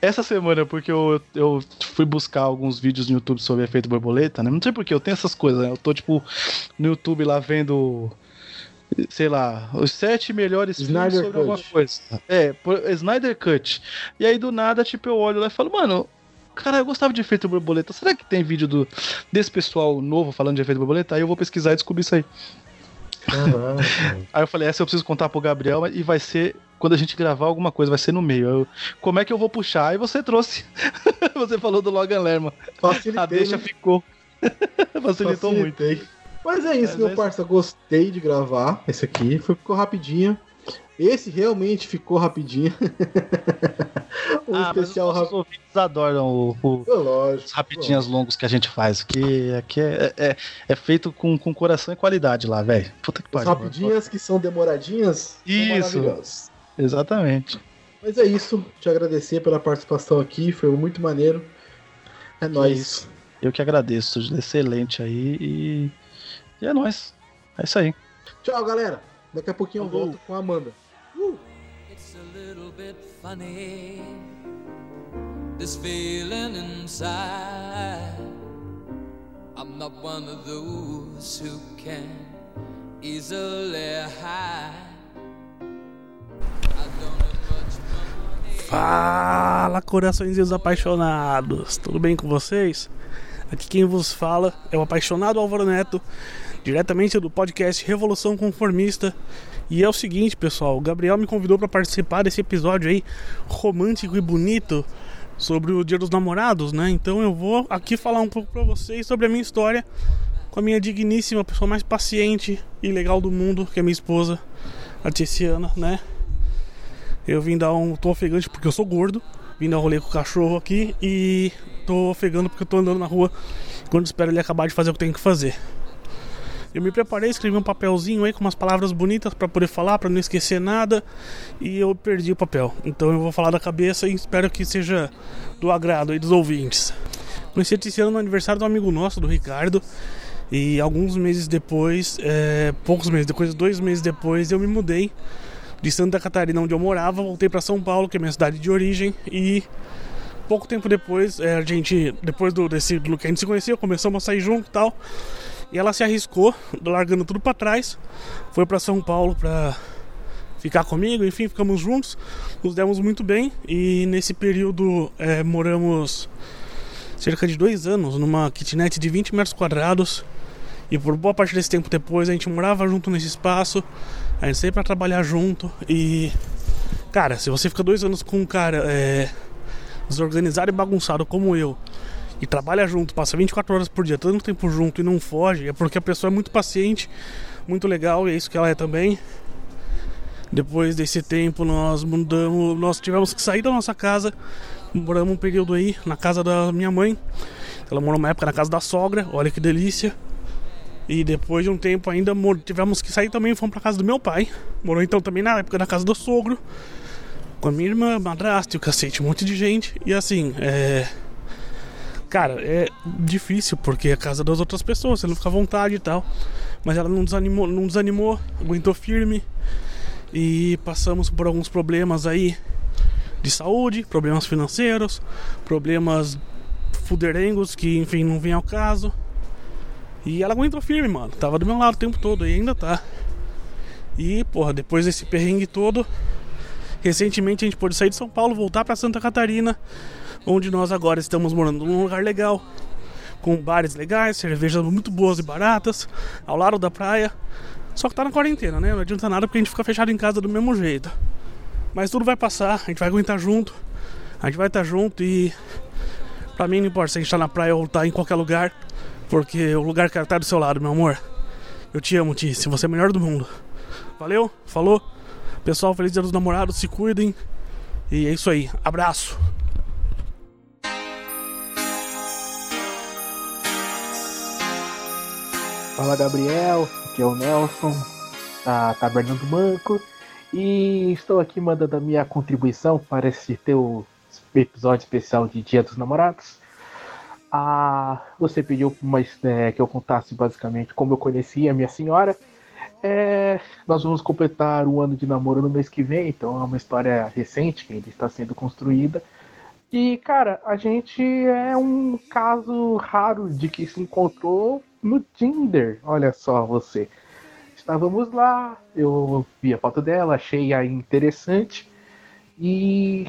essa semana, porque eu, eu fui buscar alguns vídeos no YouTube sobre efeito borboleta, né? Não sei porque eu tenho essas coisas, né? Eu tô, tipo, no YouTube lá vendo, sei lá, os sete melhores Snyder filmes sobre Cut. alguma coisa. É, por, Snyder Cut. E aí, do nada, tipo, eu olho lá e falo, mano, cara, eu gostava de efeito borboleta. Será que tem vídeo do, desse pessoal novo falando de efeito borboleta? Aí eu vou pesquisar e descobrir isso aí. aí eu falei, essa eu preciso contar pro Gabriel e vai ser quando a gente gravar alguma coisa, vai ser no meio. Eu, como é que eu vou puxar? Aí você trouxe. você falou do Logan Lerman. Facilitei, A deixa né? ficou. Facilitou muito. Mas é isso, Mas meu é parça. Gostei de gravar esse aqui. Foi, ficou rapidinho. Esse realmente ficou rapidinho. o Ah, especial os rápido. ouvintes adoram o, o- Lógico. os rapidinhos longos que a gente faz. Que aqui é, é, é feito com, com coração e qualidade lá, velho. Puta que As pariu. rapidinhas que são demoradinhas são Isso. maravilhosas. Exatamente. Mas é isso. Te agradecer pela participação aqui. Foi muito maneiro. É nóis. Eu que agradeço. Excelente aí. E, e é nóis. É isso aí. Tchau, galera. Daqui a pouquinho eu Falou. volto com a Amanda. It's a little bit funny, this feeling inside. I'm not one of those who can easily hide. I don't have much money. Fala, coraçõezinhos apaixonados, tudo bem com vocês? Aqui quem vos fala é o apaixonado Álvaro Neto, diretamente do podcast Revolução Conformista. E é o seguinte, pessoal, o Gabriel me convidou para participar desse episódio aí romântico e bonito sobre o Dia dos Namorados, né? Então eu vou aqui falar um pouco para vocês sobre a minha história com a minha digníssima pessoa mais paciente e legal do mundo, que é minha esposa, a Tiziana, né? Eu vim dar um. tô ofegante porque eu sou gordo. Vim dar um rolê com o cachorro aqui e tô ofegando porque eu tô andando na rua quando espero ele acabar de fazer o que tem que fazer. Eu me preparei, escrevi um papelzinho aí com umas palavras bonitas pra poder falar, pra não esquecer nada, e eu perdi o papel. Então eu vou falar da cabeça e espero que seja do agrado aí dos ouvintes. Conheci esse ano no aniversário do amigo nosso, do Ricardo, e alguns meses depois, é, poucos meses depois, dois meses depois, eu me mudei de Santa Catarina, onde eu morava, voltei para São Paulo, que é minha cidade de origem, e pouco tempo depois, é, a gente, depois do, desse, do que a gente se conheceu, começamos a sair junto e tal, e ela se arriscou, largando tudo para trás, foi para São Paulo para ficar comigo, enfim, ficamos juntos, nos demos muito bem, e nesse período é, moramos cerca de dois anos numa kitnet de 20 metros quadrados, e por boa parte desse tempo depois a gente morava junto nesse espaço, a gente sempre pra trabalhar junto e. Cara, se você fica dois anos com um cara é, desorganizado e bagunçado como eu e trabalha junto, passa 24 horas por dia, tanto tempo junto e não foge, é porque a pessoa é muito paciente, muito legal e é isso que ela é também. Depois desse tempo nós mudamos, nós tivemos que sair da nossa casa, moramos um período aí na casa da minha mãe. Ela morou uma época na casa da sogra, olha que delícia. E depois de um tempo ainda tivemos que sair também, fomos pra casa do meu pai. Morou então também na época na casa do sogro. Com a minha irmã, madrasta e o cacete, um monte de gente. E assim, é. Cara, é difícil porque é a casa das outras pessoas, você não fica à vontade e tal. Mas ela não desanimou, não desanimou, aguentou firme. E passamos por alguns problemas aí de saúde, problemas financeiros, problemas fuderengos que, enfim, não vem ao caso. E ela aguentou firme, mano. Tava do meu lado o tempo todo e ainda tá. E, porra, depois desse perrengue todo, recentemente a gente pôde sair de São Paulo, voltar pra Santa Catarina, onde nós agora estamos morando num lugar legal, com bares legais, cervejas muito boas e baratas, ao lado da praia. Só que tá na quarentena, né? Não adianta nada porque a gente fica fechado em casa do mesmo jeito. Mas tudo vai passar, a gente vai aguentar junto, a gente vai estar junto e. Pra mim não importa se a gente tá na praia ou tá em qualquer lugar, porque o lugar quer estar do seu lado, meu amor. Eu te amo, Tice, você é o melhor do mundo. Valeu, falou. Pessoal, feliz dia dos namorados, se cuidem. E é isso aí, abraço. Fala Gabriel, aqui é o Nelson, da Taberna do Banco, e estou aqui mandando a minha contribuição para esse teu episódio especial de Dia dos Namorados. Ah, você pediu mas, é, que eu contasse basicamente como eu conheci a minha senhora. É, nós vamos completar um ano de namoro no mês que vem, então é uma história recente que ainda está sendo construída. E, cara, a gente é um caso raro de que se encontrou no Tinder. Olha só você. Estávamos lá, eu vi a foto dela, achei a interessante e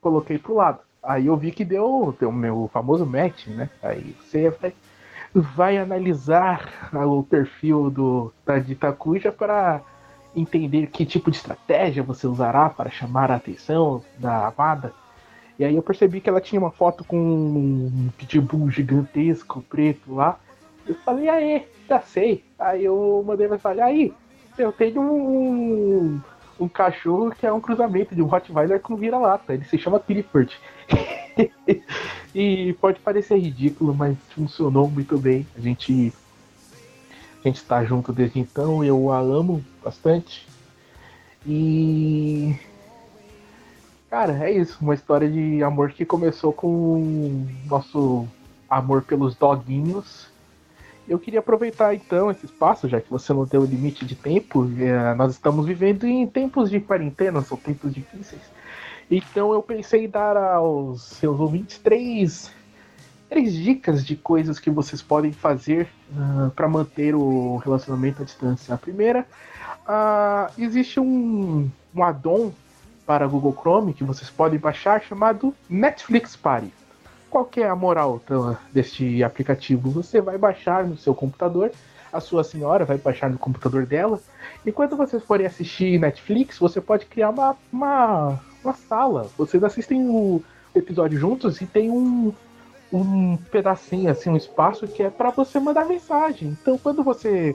coloquei pro lado. Aí eu vi que deu, o meu famoso match, né? Aí você vai, vai analisar o perfil do, da Ditacuja para entender que tipo de estratégia você usará para chamar a atenção da amada. E aí eu percebi que ela tinha uma foto com um pitbull gigantesco preto lá. Eu falei, aí, já sei. Aí eu mandei mensagem, aí, eu tenho um, um cachorro que é um cruzamento de um Rottweiler com vira-lata. Ele se chama Clifford. e pode parecer ridículo, mas funcionou muito bem. A gente a gente está junto desde então, eu a amo bastante. E cara, é isso, uma história de amor que começou com nosso amor pelos doguinhos eu queria aproveitar então esse espaço, já que você não tem o limite de tempo, é, nós estamos vivendo em tempos de quarentena, são tempos difíceis. Então eu pensei em dar aos seus ouvintes três, três dicas de coisas que vocês podem fazer uh, ah, para manter o relacionamento à distância. A primeira, uh, existe um, um addon para Google Chrome que vocês podem baixar chamado Netflix Party qual é a moral então, deste aplicativo? Você vai baixar no seu computador, a sua senhora vai baixar no computador dela, e quando vocês forem assistir Netflix, você pode criar uma, uma, uma sala. Vocês assistem o episódio juntos e tem um, um pedacinho, assim, um espaço que é para você mandar mensagem. Então, quando você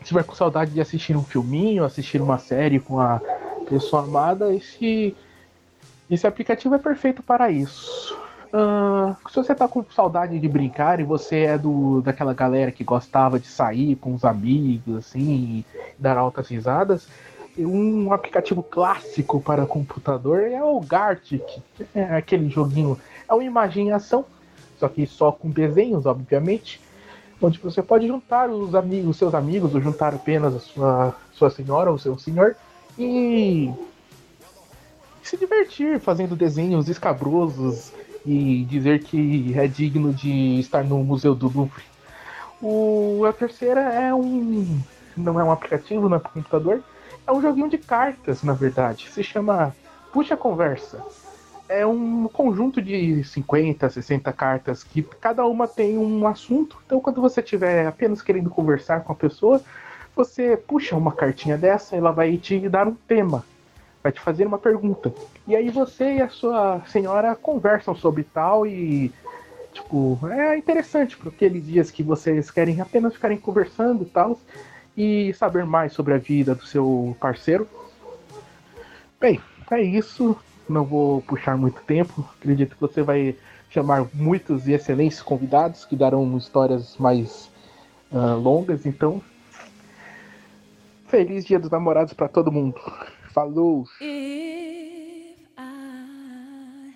estiver com saudade de assistir um filminho, assistir uma série com a pessoa amada, esse, esse aplicativo é perfeito para isso. Uh, se você tá com saudade de brincar e você é do daquela galera que gostava de sair com os amigos, assim, dar altas risadas, um aplicativo clássico para computador é o Gartic, é aquele joguinho, é uma imagem em ação, só que só com desenhos, obviamente, onde você pode juntar os amigos, seus amigos, ou juntar apenas a sua, sua senhora ou seu senhor e se divertir fazendo desenhos escabrosos e dizer que é digno de estar no Museu do Louvre. O, a terceira é um. Não é um aplicativo, não é computador. É um joguinho de cartas, na verdade. Se chama Puxa Conversa. É um conjunto de 50, 60 cartas que cada uma tem um assunto. Então, quando você estiver apenas querendo conversar com a pessoa, você puxa uma cartinha dessa, ela vai te dar um tema vai te fazer uma pergunta. E aí você e a sua senhora conversam sobre tal e tipo, é interessante para aqueles dias que vocês querem apenas ficarem conversando e tal e saber mais sobre a vida do seu parceiro. Bem, é isso. Não vou puxar muito tempo. Acredito que você vai chamar muitos e excelentes convidados que darão histórias mais uh, longas. Então, feliz Dia dos Namorados para todo mundo. Falou! If I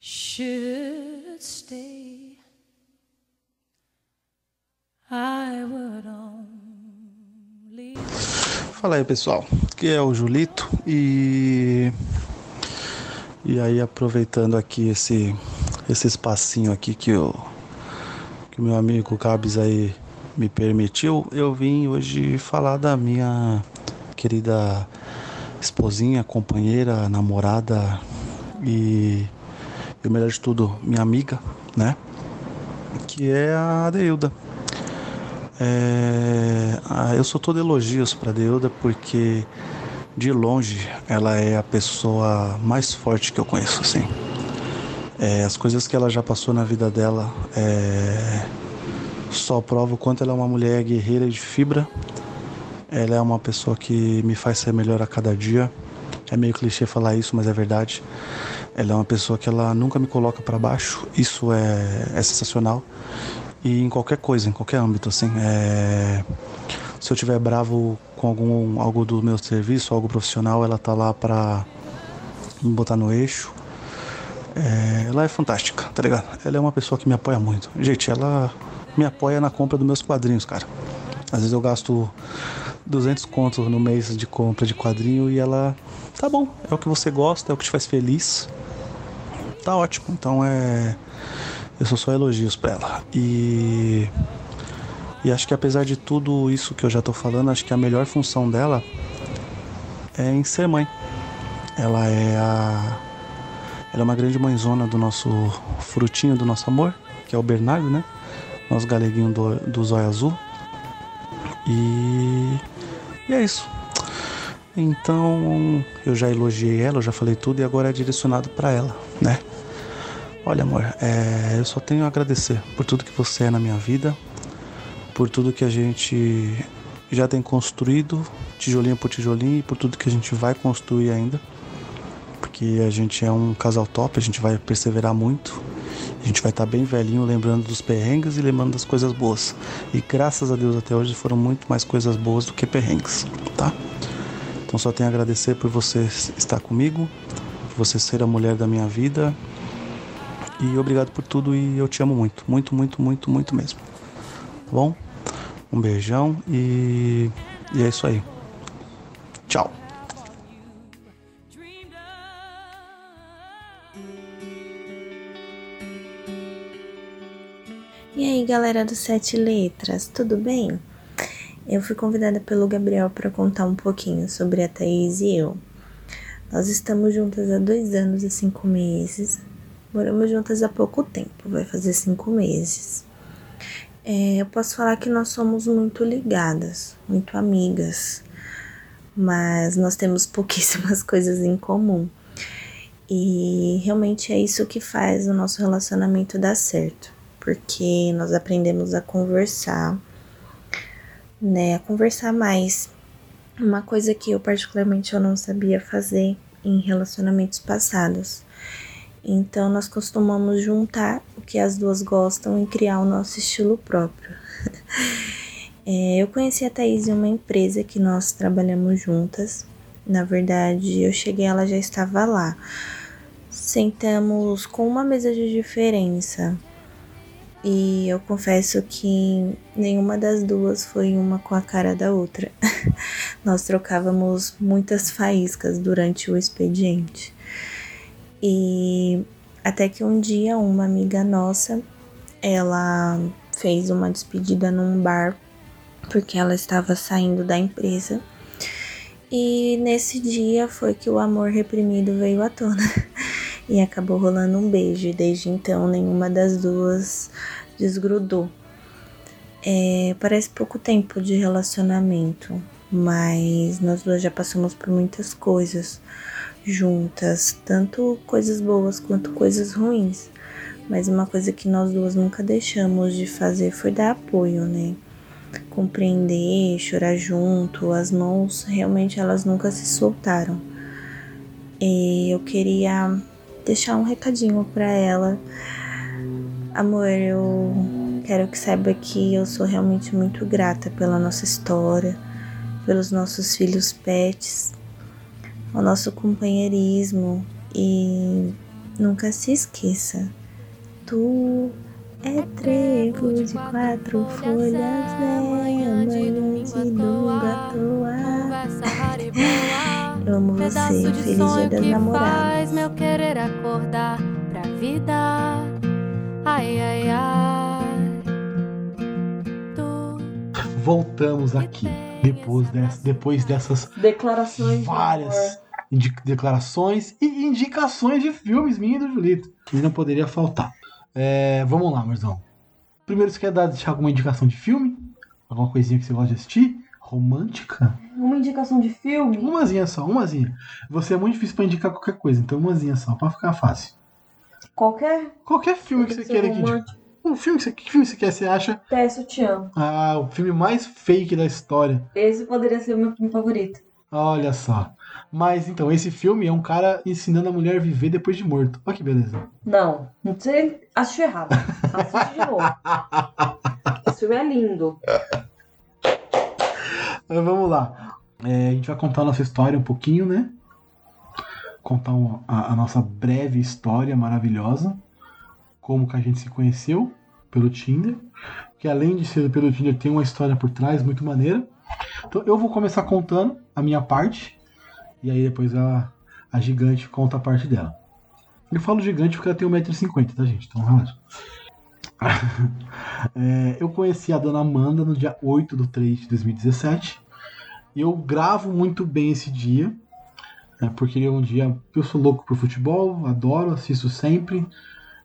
should stay, I would only... Fala aí pessoal, que é o Julito e e aí aproveitando aqui esse esse espacinho aqui que o que o meu amigo Cabs aí me permitiu, eu vim hoje falar da minha querida esposinha, companheira, namorada e, e o melhor de tudo, minha amiga, né? Que é a Deilda. É, eu sou todo elogios para Deilda porque de longe ela é a pessoa mais forte que eu conheço, assim. É, as coisas que ela já passou na vida dela é, só prova o quanto ela é uma mulher guerreira de fibra ela é uma pessoa que me faz ser melhor a cada dia. É meio clichê falar isso, mas é verdade. Ela é uma pessoa que ela nunca me coloca para baixo. Isso é, é, sensacional. E em qualquer coisa, em qualquer âmbito, assim. É... Se eu tiver bravo com algum algo do meu serviço, algo profissional, ela tá lá para me botar no eixo. É... Ela é fantástica, tá ligado? Ela é uma pessoa que me apoia muito. Gente, ela me apoia na compra dos meus quadrinhos, cara. Às vezes eu gasto 200 contos no mês de compra de quadrinho e ela tá bom, é o que você gosta, é o que te faz feliz. Tá ótimo. Então é eu sou só elogios para ela. E e acho que apesar de tudo isso que eu já tô falando, acho que a melhor função dela é em ser mãe. Ela é a Ela é uma grande mãezona do nosso frutinho do nosso amor, que é o Bernardo, né? Nosso galeguinho do, do zóio azul. E, e é isso. Então, eu já elogiei ela, eu já falei tudo e agora é direcionado para ela, né? Olha, amor, é, eu só tenho a agradecer por tudo que você é na minha vida, por tudo que a gente já tem construído, tijolinho por tijolinho, e por tudo que a gente vai construir ainda. Porque a gente é um casal top, a gente vai perseverar muito. A gente vai estar bem velhinho lembrando dos perrengues e lembrando das coisas boas. E graças a Deus até hoje foram muito mais coisas boas do que perrengues, tá? Então só tenho a agradecer por você estar comigo, por você ser a mulher da minha vida. E obrigado por tudo e eu te amo muito, muito, muito, muito, muito mesmo. Tá bom? Um beijão e, e é isso aí. Tchau. E aí, galera do Sete Letras, tudo bem? Eu fui convidada pelo Gabriel para contar um pouquinho sobre a Thaís e eu. Nós estamos juntas há dois anos e cinco meses. Moramos juntas há pouco tempo, vai fazer cinco meses. É, eu posso falar que nós somos muito ligadas, muito amigas, mas nós temos pouquíssimas coisas em comum. E realmente é isso que faz o nosso relacionamento dar certo, porque nós aprendemos a conversar, né, a conversar mais. Uma coisa que eu particularmente eu não sabia fazer em relacionamentos passados. Então nós costumamos juntar o que as duas gostam e criar o nosso estilo próprio. é, eu conheci a Thaís em uma empresa que nós trabalhamos juntas. Na verdade, eu cheguei, ela já estava lá. Sentamos com uma mesa de diferença. E eu confesso que nenhuma das duas foi uma com a cara da outra. Nós trocávamos muitas faíscas durante o expediente. E até que um dia uma amiga nossa, ela fez uma despedida num bar porque ela estava saindo da empresa. E nesse dia foi que o amor reprimido veio à tona e acabou rolando um beijo. E desde então nenhuma das duas desgrudou. É, parece pouco tempo de relacionamento, mas nós duas já passamos por muitas coisas juntas, tanto coisas boas quanto coisas ruins. Mas uma coisa que nós duas nunca deixamos de fazer foi dar apoio, né? Compreender, chorar junto, as mãos realmente elas nunca se soltaram. E eu queria deixar um recadinho para ela. Amor, eu quero que saiba que eu sou realmente muito grata pela nossa história, pelos nossos filhos pets ao nosso companheirismo e nunca se esqueça, tu é trevo de quatro folhas, né? Amanhã do gatoa. Eu amo você, feliz dia das namoradas. meu querer acordar pra vida. Ai, ai, ai. Voltamos aqui depois, dessas, depois dessas Declarações. várias indi- declarações e indicações de filmes minha e do Julito, que não poderia faltar. É, vamos lá, Marzão. Primeiro, você quer dar, deixar alguma indicação de filme? Alguma coisinha que você gosta de assistir? Romântica? Uma indicação de filme? Umazinha só, umazinha. Você é muito difícil pra indicar qualquer coisa, então umazinha só, pra ficar fácil. Qualquer? Qualquer filme que você queira que indique. Um filme que você, que filme você quer, você acha? Peço, te amo. Ah, o filme mais fake da história. Esse poderia ser o meu filme favorito. Olha só. Mas então, esse filme é um cara ensinando a mulher a viver depois de morto. Olha que beleza. Não, você assistiu errado. Assiste de novo. Esse filme é lindo. Vamos lá. É, a gente vai contar a nossa história um pouquinho, né? Contar um- a, a nossa breve história maravilhosa. Como que a gente se conheceu pelo Tinder. Que além de ser pelo Tinder, tem uma história por trás muito maneira. Então eu vou começar contando a minha parte. E aí depois a, a gigante conta a parte dela. Eu falo gigante porque ela tem 1,50m, tá, gente? Então relaxa. É, eu conheci a dona Amanda no dia 8 de 3 de 2017. E eu gravo muito bem esse dia. É, porque um dia eu sou louco por futebol, adoro, assisto sempre.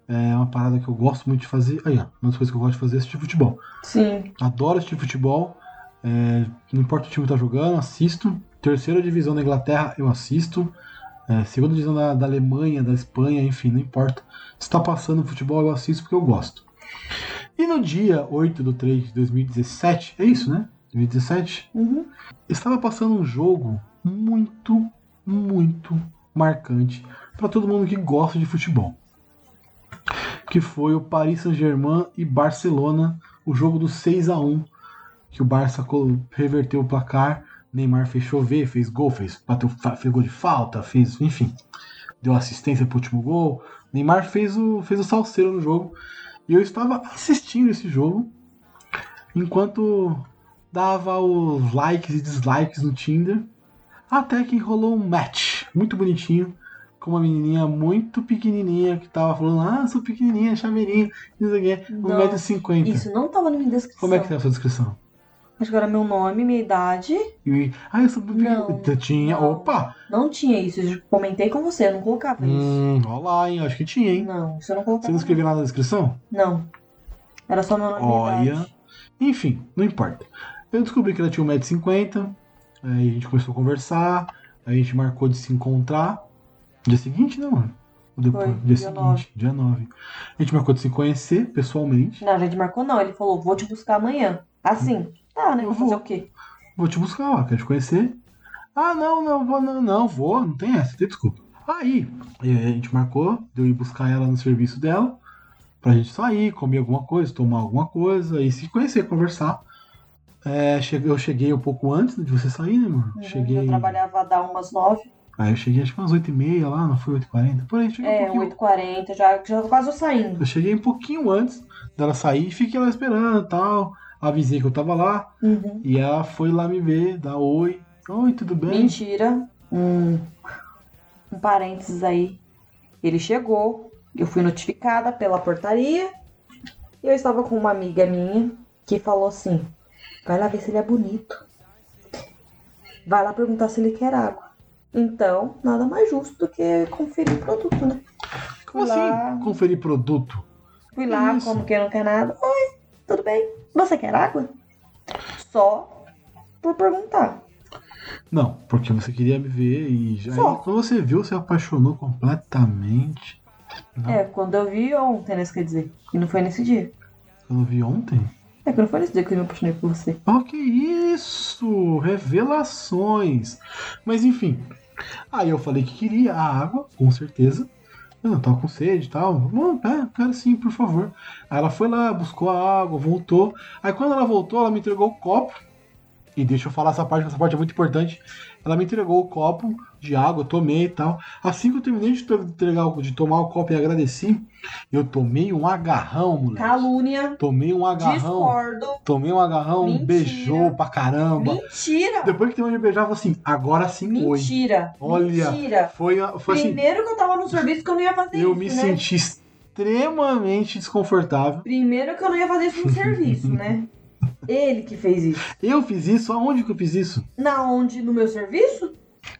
É uma parada que eu gosto muito de fazer. Aí, ó, uma das coisas que eu gosto de fazer é assistir futebol. Sim. Adoro assistir futebol. É, não importa o time que tá jogando, assisto. Terceira divisão da Inglaterra, eu assisto. É, segunda divisão da, da Alemanha, da Espanha, enfim, não importa. Se tá passando futebol, eu assisto porque eu gosto. E no dia 8 de 3 de 2017, é isso, né? 2017? Uhum. Estava passando um jogo muito, muito marcante para todo mundo que gosta de futebol. Que foi o Paris Saint-Germain e Barcelona, o jogo do 6 a 1 que o Barça reverteu o placar, Neymar fez chover, fez gol, fez, bateu, fez gol de falta, fez, enfim, deu assistência pro último gol. Neymar fez o, fez o salseiro no jogo. E eu estava assistindo esse jogo enquanto dava os likes e dislikes no Tinder. Até que rolou um match muito bonitinho com uma menininha muito pequenininha que tava falando: Ah, sou pequenininha, chaveirinho, não sei o quê, Não, 1,50m. Isso não tava na minha descrição. Como é que tá a sua descrição? Acho que era meu nome, minha idade. E, ah, eu sou Não. Tinha, opa! Não tinha isso. Eu comentei com você, eu não colocava isso. Hum, olha lá, hein? Acho que tinha, hein? Não, isso eu não colocava. Você não escreveu nada na descrição? Não. Era só meu nome Olha. Enfim, não importa. Eu descobri que ela tinha 1,50m. Aí a gente começou a conversar. Aí a gente marcou de se encontrar. Dia seguinte, não, mano? Ou depois? Foi, dia, dia seguinte, nove. dia 9. A gente marcou de se conhecer pessoalmente. Não, a gente marcou não. Ele falou, vou te buscar amanhã. Assim, tá, né? Vou fazer o quê? Vou te buscar, ó, quero te conhecer. Ah, não, não, vou, não, não, vou, não tem essa, tem desculpa. Aí, eh, a gente marcou de eu ir buscar ela no serviço dela, pra gente sair, comer alguma coisa, tomar alguma coisa, e se conhecer, conversar. É, eu cheguei um pouco antes de você sair, né, mano? Eu Cheguei. trabalhava a dar umas nove. Aí eu cheguei acho que umas 8h30 lá, não foi 8h40? Por aí, cheguei um É, pouquinho. 8h40, já, já quase saindo. Eu cheguei um pouquinho antes dela sair e fiquei lá esperando e tal. Avisei que eu tava lá. Uhum. E ela foi lá me ver, dar oi. Oi, tudo bem? Mentira. Um, um parênteses aí. Ele chegou, eu fui notificada pela portaria. E eu estava com uma amiga minha que falou assim: vai lá ver se ele é bonito. Vai lá perguntar se ele quer água. Então, nada mais justo do que conferir produto, né? Como assim? Conferir produto? Fui lá, como quem não quer nada. Oi, tudo bem? Você quer água? Só por perguntar. Não, porque você queria me ver e já. Só. aí, quando você viu, você apaixonou completamente. Não. É, quando eu vi ontem, né? isso quer dizer. E não foi nesse dia. Eu vi ontem? É que não foi nesse dia que eu me apaixonei por você. Oh, que isso! Revelações! Mas enfim. Aí eu falei que queria a água, com certeza. Não tava com sede e tal. Bom, é, quero sim, por favor. Aí ela foi lá, buscou a água, voltou. Aí quando ela voltou, ela me entregou o copo. E deixa eu falar essa parte, essa parte é muito importante. Ela me entregou o copo de água, eu tomei e tal. Assim que eu terminei de, entregar, de tomar o copo e agradeci, eu tomei um agarrão, moleque. Calúnia. Tomei um agarrão. Discordo. Tomei um agarrão, Mentira. beijou pra caramba. Mentira. Depois que terminou de beijar, eu falei assim, agora sim. Mentira. Olha, Mentira. foi, foi assim, Primeiro que eu tava no serviço que eu não ia fazer eu isso, me né? senti extremamente desconfortável. Primeiro que eu não ia fazer isso no serviço, né? Ele que fez isso. Eu fiz isso? Aonde que eu fiz isso? Na onde? No meu serviço?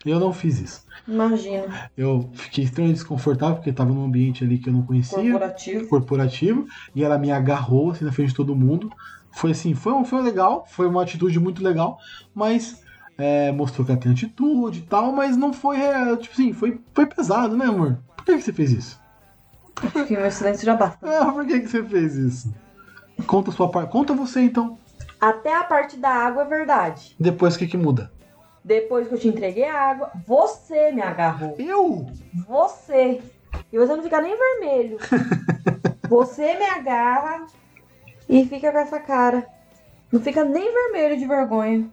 Eu não fiz isso. Imagina. Eu fiquei extremamente desconfortável porque estava num ambiente ali que eu não conhecia. Corporativo. corporativo, e ela me agarrou assim na frente de todo mundo. Foi assim, foi, um, foi legal, foi uma atitude muito legal, mas é, mostrou que ela tem atitude e tal, mas não foi, é, tipo assim, foi, foi pesado, né, amor? Por que, que você fez isso? Acho que meu silêncio já basta. Ah, por que, que você fez isso? Conta a sua parte. Conta você então. Até a parte da água é verdade. Depois o que, que muda? Depois que eu te entreguei a água, você me agarrou. Eu? Você. E você não fica nem vermelho. você me agarra e fica com essa cara. Não fica nem vermelho de vergonha.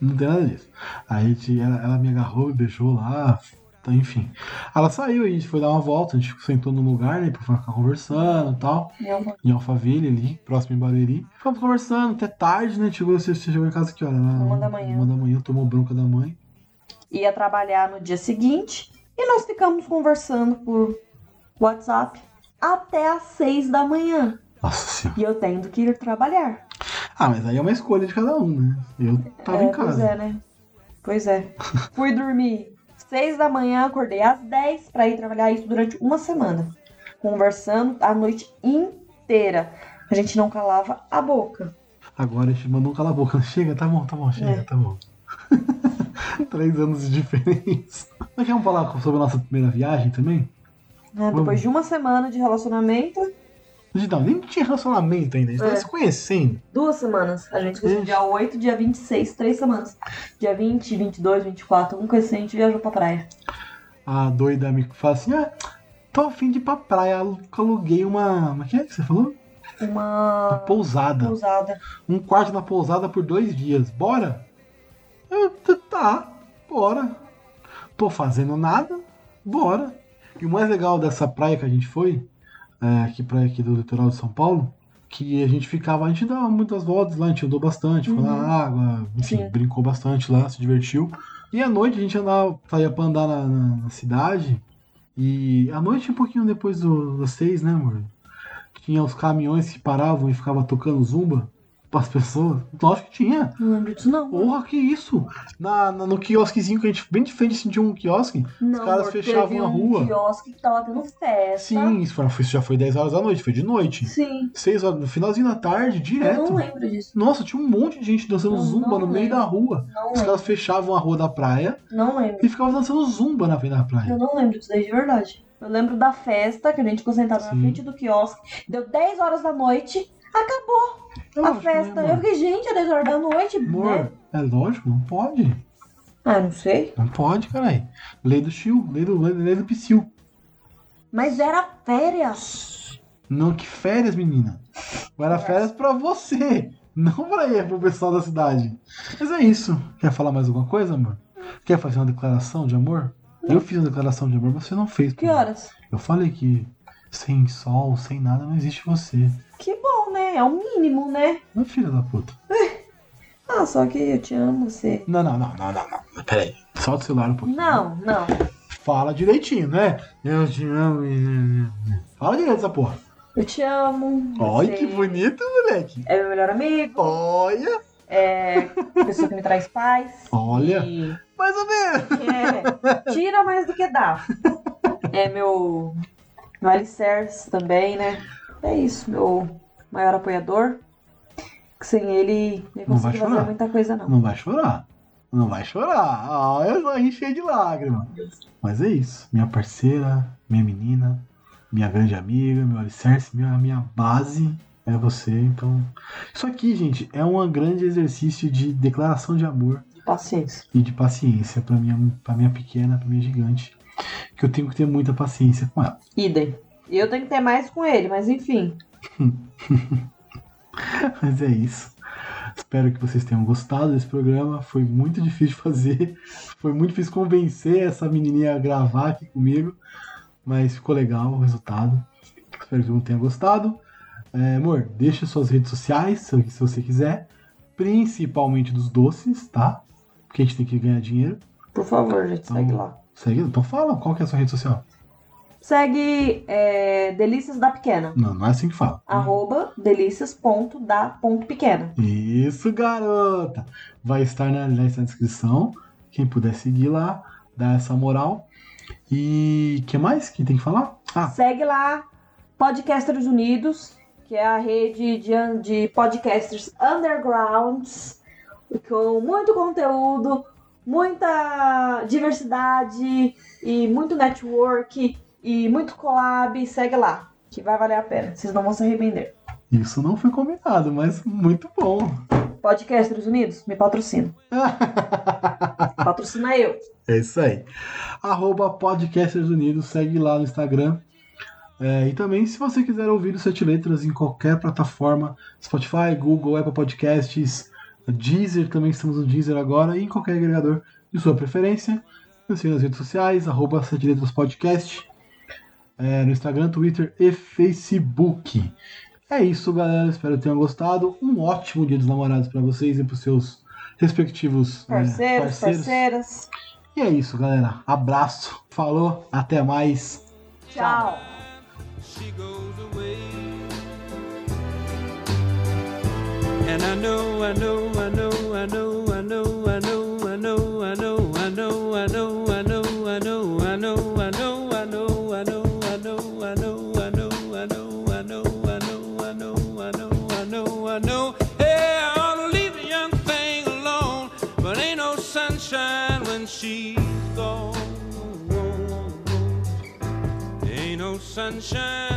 Não tem nada disso. Aí a gente, ela, ela me agarrou, me beijou lá, tá, enfim. Ela saiu, a gente foi dar uma volta, a gente sentou num lugar, né, pra ficar conversando e tal. Em Alphaville, ali, próximo em Barueri. Ficamos conversando até tarde, né? Chegou, você, você chegou em casa que hora? Uma da manhã. Uma da manhã, tomou bronca da mãe. Ia trabalhar no dia seguinte e nós ficamos conversando por WhatsApp até às seis da manhã. Nossa senhora. E eu tendo que ir trabalhar. Ah, mas aí é uma escolha de cada um, né? Eu tava é, em casa. Pois é, né? Pois é. Fui dormir 6 da manhã, acordei às 10 pra ir trabalhar isso durante uma semana. Conversando a noite inteira. A gente não calava a boca. Agora a gente mandou um cala a boca. Chega, tá bom, tá bom, chega, É. tá bom. Três anos de diferença. Nós vamos falar sobre a nossa primeira viagem também? né? Depois de uma semana de relacionamento, Não, nem tinha relacionamento ainda. A gente tava É. se conhecendo. duas semanas. A gente conheceu dia 8, dia 26, três semanas. Dia 20, 22, 24, um coisa assim, a gente viajou pra praia. A doida me fala assim: ah, tô afim de ir pra praia. Alu- Aluguei uma. Como é que é que você falou? Uma Uma pousada. pousada. Um quarto na pousada por dois dias. Bora? Eu, t- tá, bora. Tô fazendo nada, bora. E o mais legal dessa praia que a gente foi, é, aqui aqui do litoral de São Paulo, que a gente ficava, a gente dava muitas voltas lá, a gente andou bastante, foi na Uhum. água, enfim, Sim. brincou bastante lá, se divertiu. E à noite a gente andava, saía pra andar na, na- na cidade. E à noite, um pouquinho depois do- das seis, né, amor? Tinha os caminhões que paravam e ficavam tocando zumba pras pessoas. Lógico que tinha. Não lembro disso, não. Porra, que isso? Na, na- no quiosquezinho que a gente, bem de frente, assim, tinha um quiosque. Não, os caras fechavam a um rua. quiosque que tava tendo festa. Sim, isso, foi, isso já foi 10 horas da noite, foi de noite. Sim. 6 horas, no finalzinho da tarde, Eu direto. não lembro disso. Nossa, tinha um monte de gente dançando Eu zumba não no meio lembro. da rua. Não Os lembro. caras fechavam a rua da praia Não lembro. e ficavam dançando zumba na frente da praia. Eu não lembro disso daí de verdade. Eu lembro da festa, que a gente ficou sentado na Sim. frente do quiosque. Deu 10 horas da noite, acabou a Lógico, né, festa. amor? eu fiquei, gente, é 10 horas da noite, Amor, né? é lógico, não pode. Ah, não sei. Não pode, caralho. Lei do Chiu, lei do, lei, do Psyu. Mas era férias. Não, que férias, menina. Era férias pra você, não pra ir pro pessoal da cidade. Mas é isso. Quer falar mais alguma coisa, amor? Quer fazer uma declaração de amor? Eu fiz uma declaração de amor, você não fez. Que horas? Eu falei que sem sol, sem nada, não existe você. Que bom, né? É o mínimo, né? Não, filha da puta. Ah, só que eu te amo, você. Não, não, não, não, não, não. Peraí. Solta o celular um pouquinho. Não, não. Fala direitinho, né? Eu te amo. Fala direito essa porra. Eu te amo. Olha você que bonito, moleque. É meu melhor amigo. Olha. É pessoa que me traz paz. Olha. E Mais ou menos. É, tira mais do que dá. É meu, meu alicerce também, né? É isso, meu maior apoiador. Que sem ele nem Não vai chorar. muita coisa, não. Não vai chorar. Não vai chorar. Ah, eu tô cheio de lágrimas. Mas é isso. Minha parceira, minha menina, minha grande amiga, meu alicerce, minha, minha base é você. Então, isso aqui, gente, é um grande exercício de declaração de amor Paciência. e de paciência pra minha, pra minha pequena, pra minha gigante. Que eu tenho que ter muita paciência com ela. Idem. E eu tenho que ter mais com ele, mas enfim. Mas é isso. Espero que vocês tenham gostado desse programa. Foi muito difícil de fazer. Foi muito difícil convencer essa menininha a gravar aqui comigo. Mas ficou legal o resultado. Espero que todo mundo tenha gostado. É, amor, deixa suas redes sociais, se você quiser. Principalmente dos doces, tá? Porque a gente tem que ganhar dinheiro. Por favor, gente, segue lá. Segue, então fala, qual que é a sua rede social? Segue é, Delícias da Pequena. Não, não é assim que fala. Arroba delícias.da.pequena. Isso, garota! Vai estar na, nessa descrição. Quem puder seguir lá, dá essa moral. E que mais que tem que falar? Ah, Segue lá Podcasters Unidos, que é a rede de, de podcasters undergrounds, com muito conteúdo, muita diversidade e muito network e muito collab. Segue lá, que vai valer a pena. Vocês não vão se arrepender. isso não foi combinado, mas muito bom. Podcasters Unidos, me patrocina. Patrocina eu. É isso aí. Arroba Podcasters Unidos, segue lá no Instagram. É, e também, se você quiser ouvir os Sete Letras em qualquer plataforma, Spotify, Google, Apple Podcasts, Deezer, também estamos no Deezer agora, e em qualquer agregador de sua preferência. Nos siga nas redes sociais, arroba Sete Letras Podcast, é, no Instagram, Twitter e Facebook. É isso, galera. Espero que tenham gostado. Um ótimo dia dos namorados para vocês e para os seus respectivos é, Parceiros, parceiras. e é isso, galera. Abraço. Falou. Até mais. Tchau. she sunshine.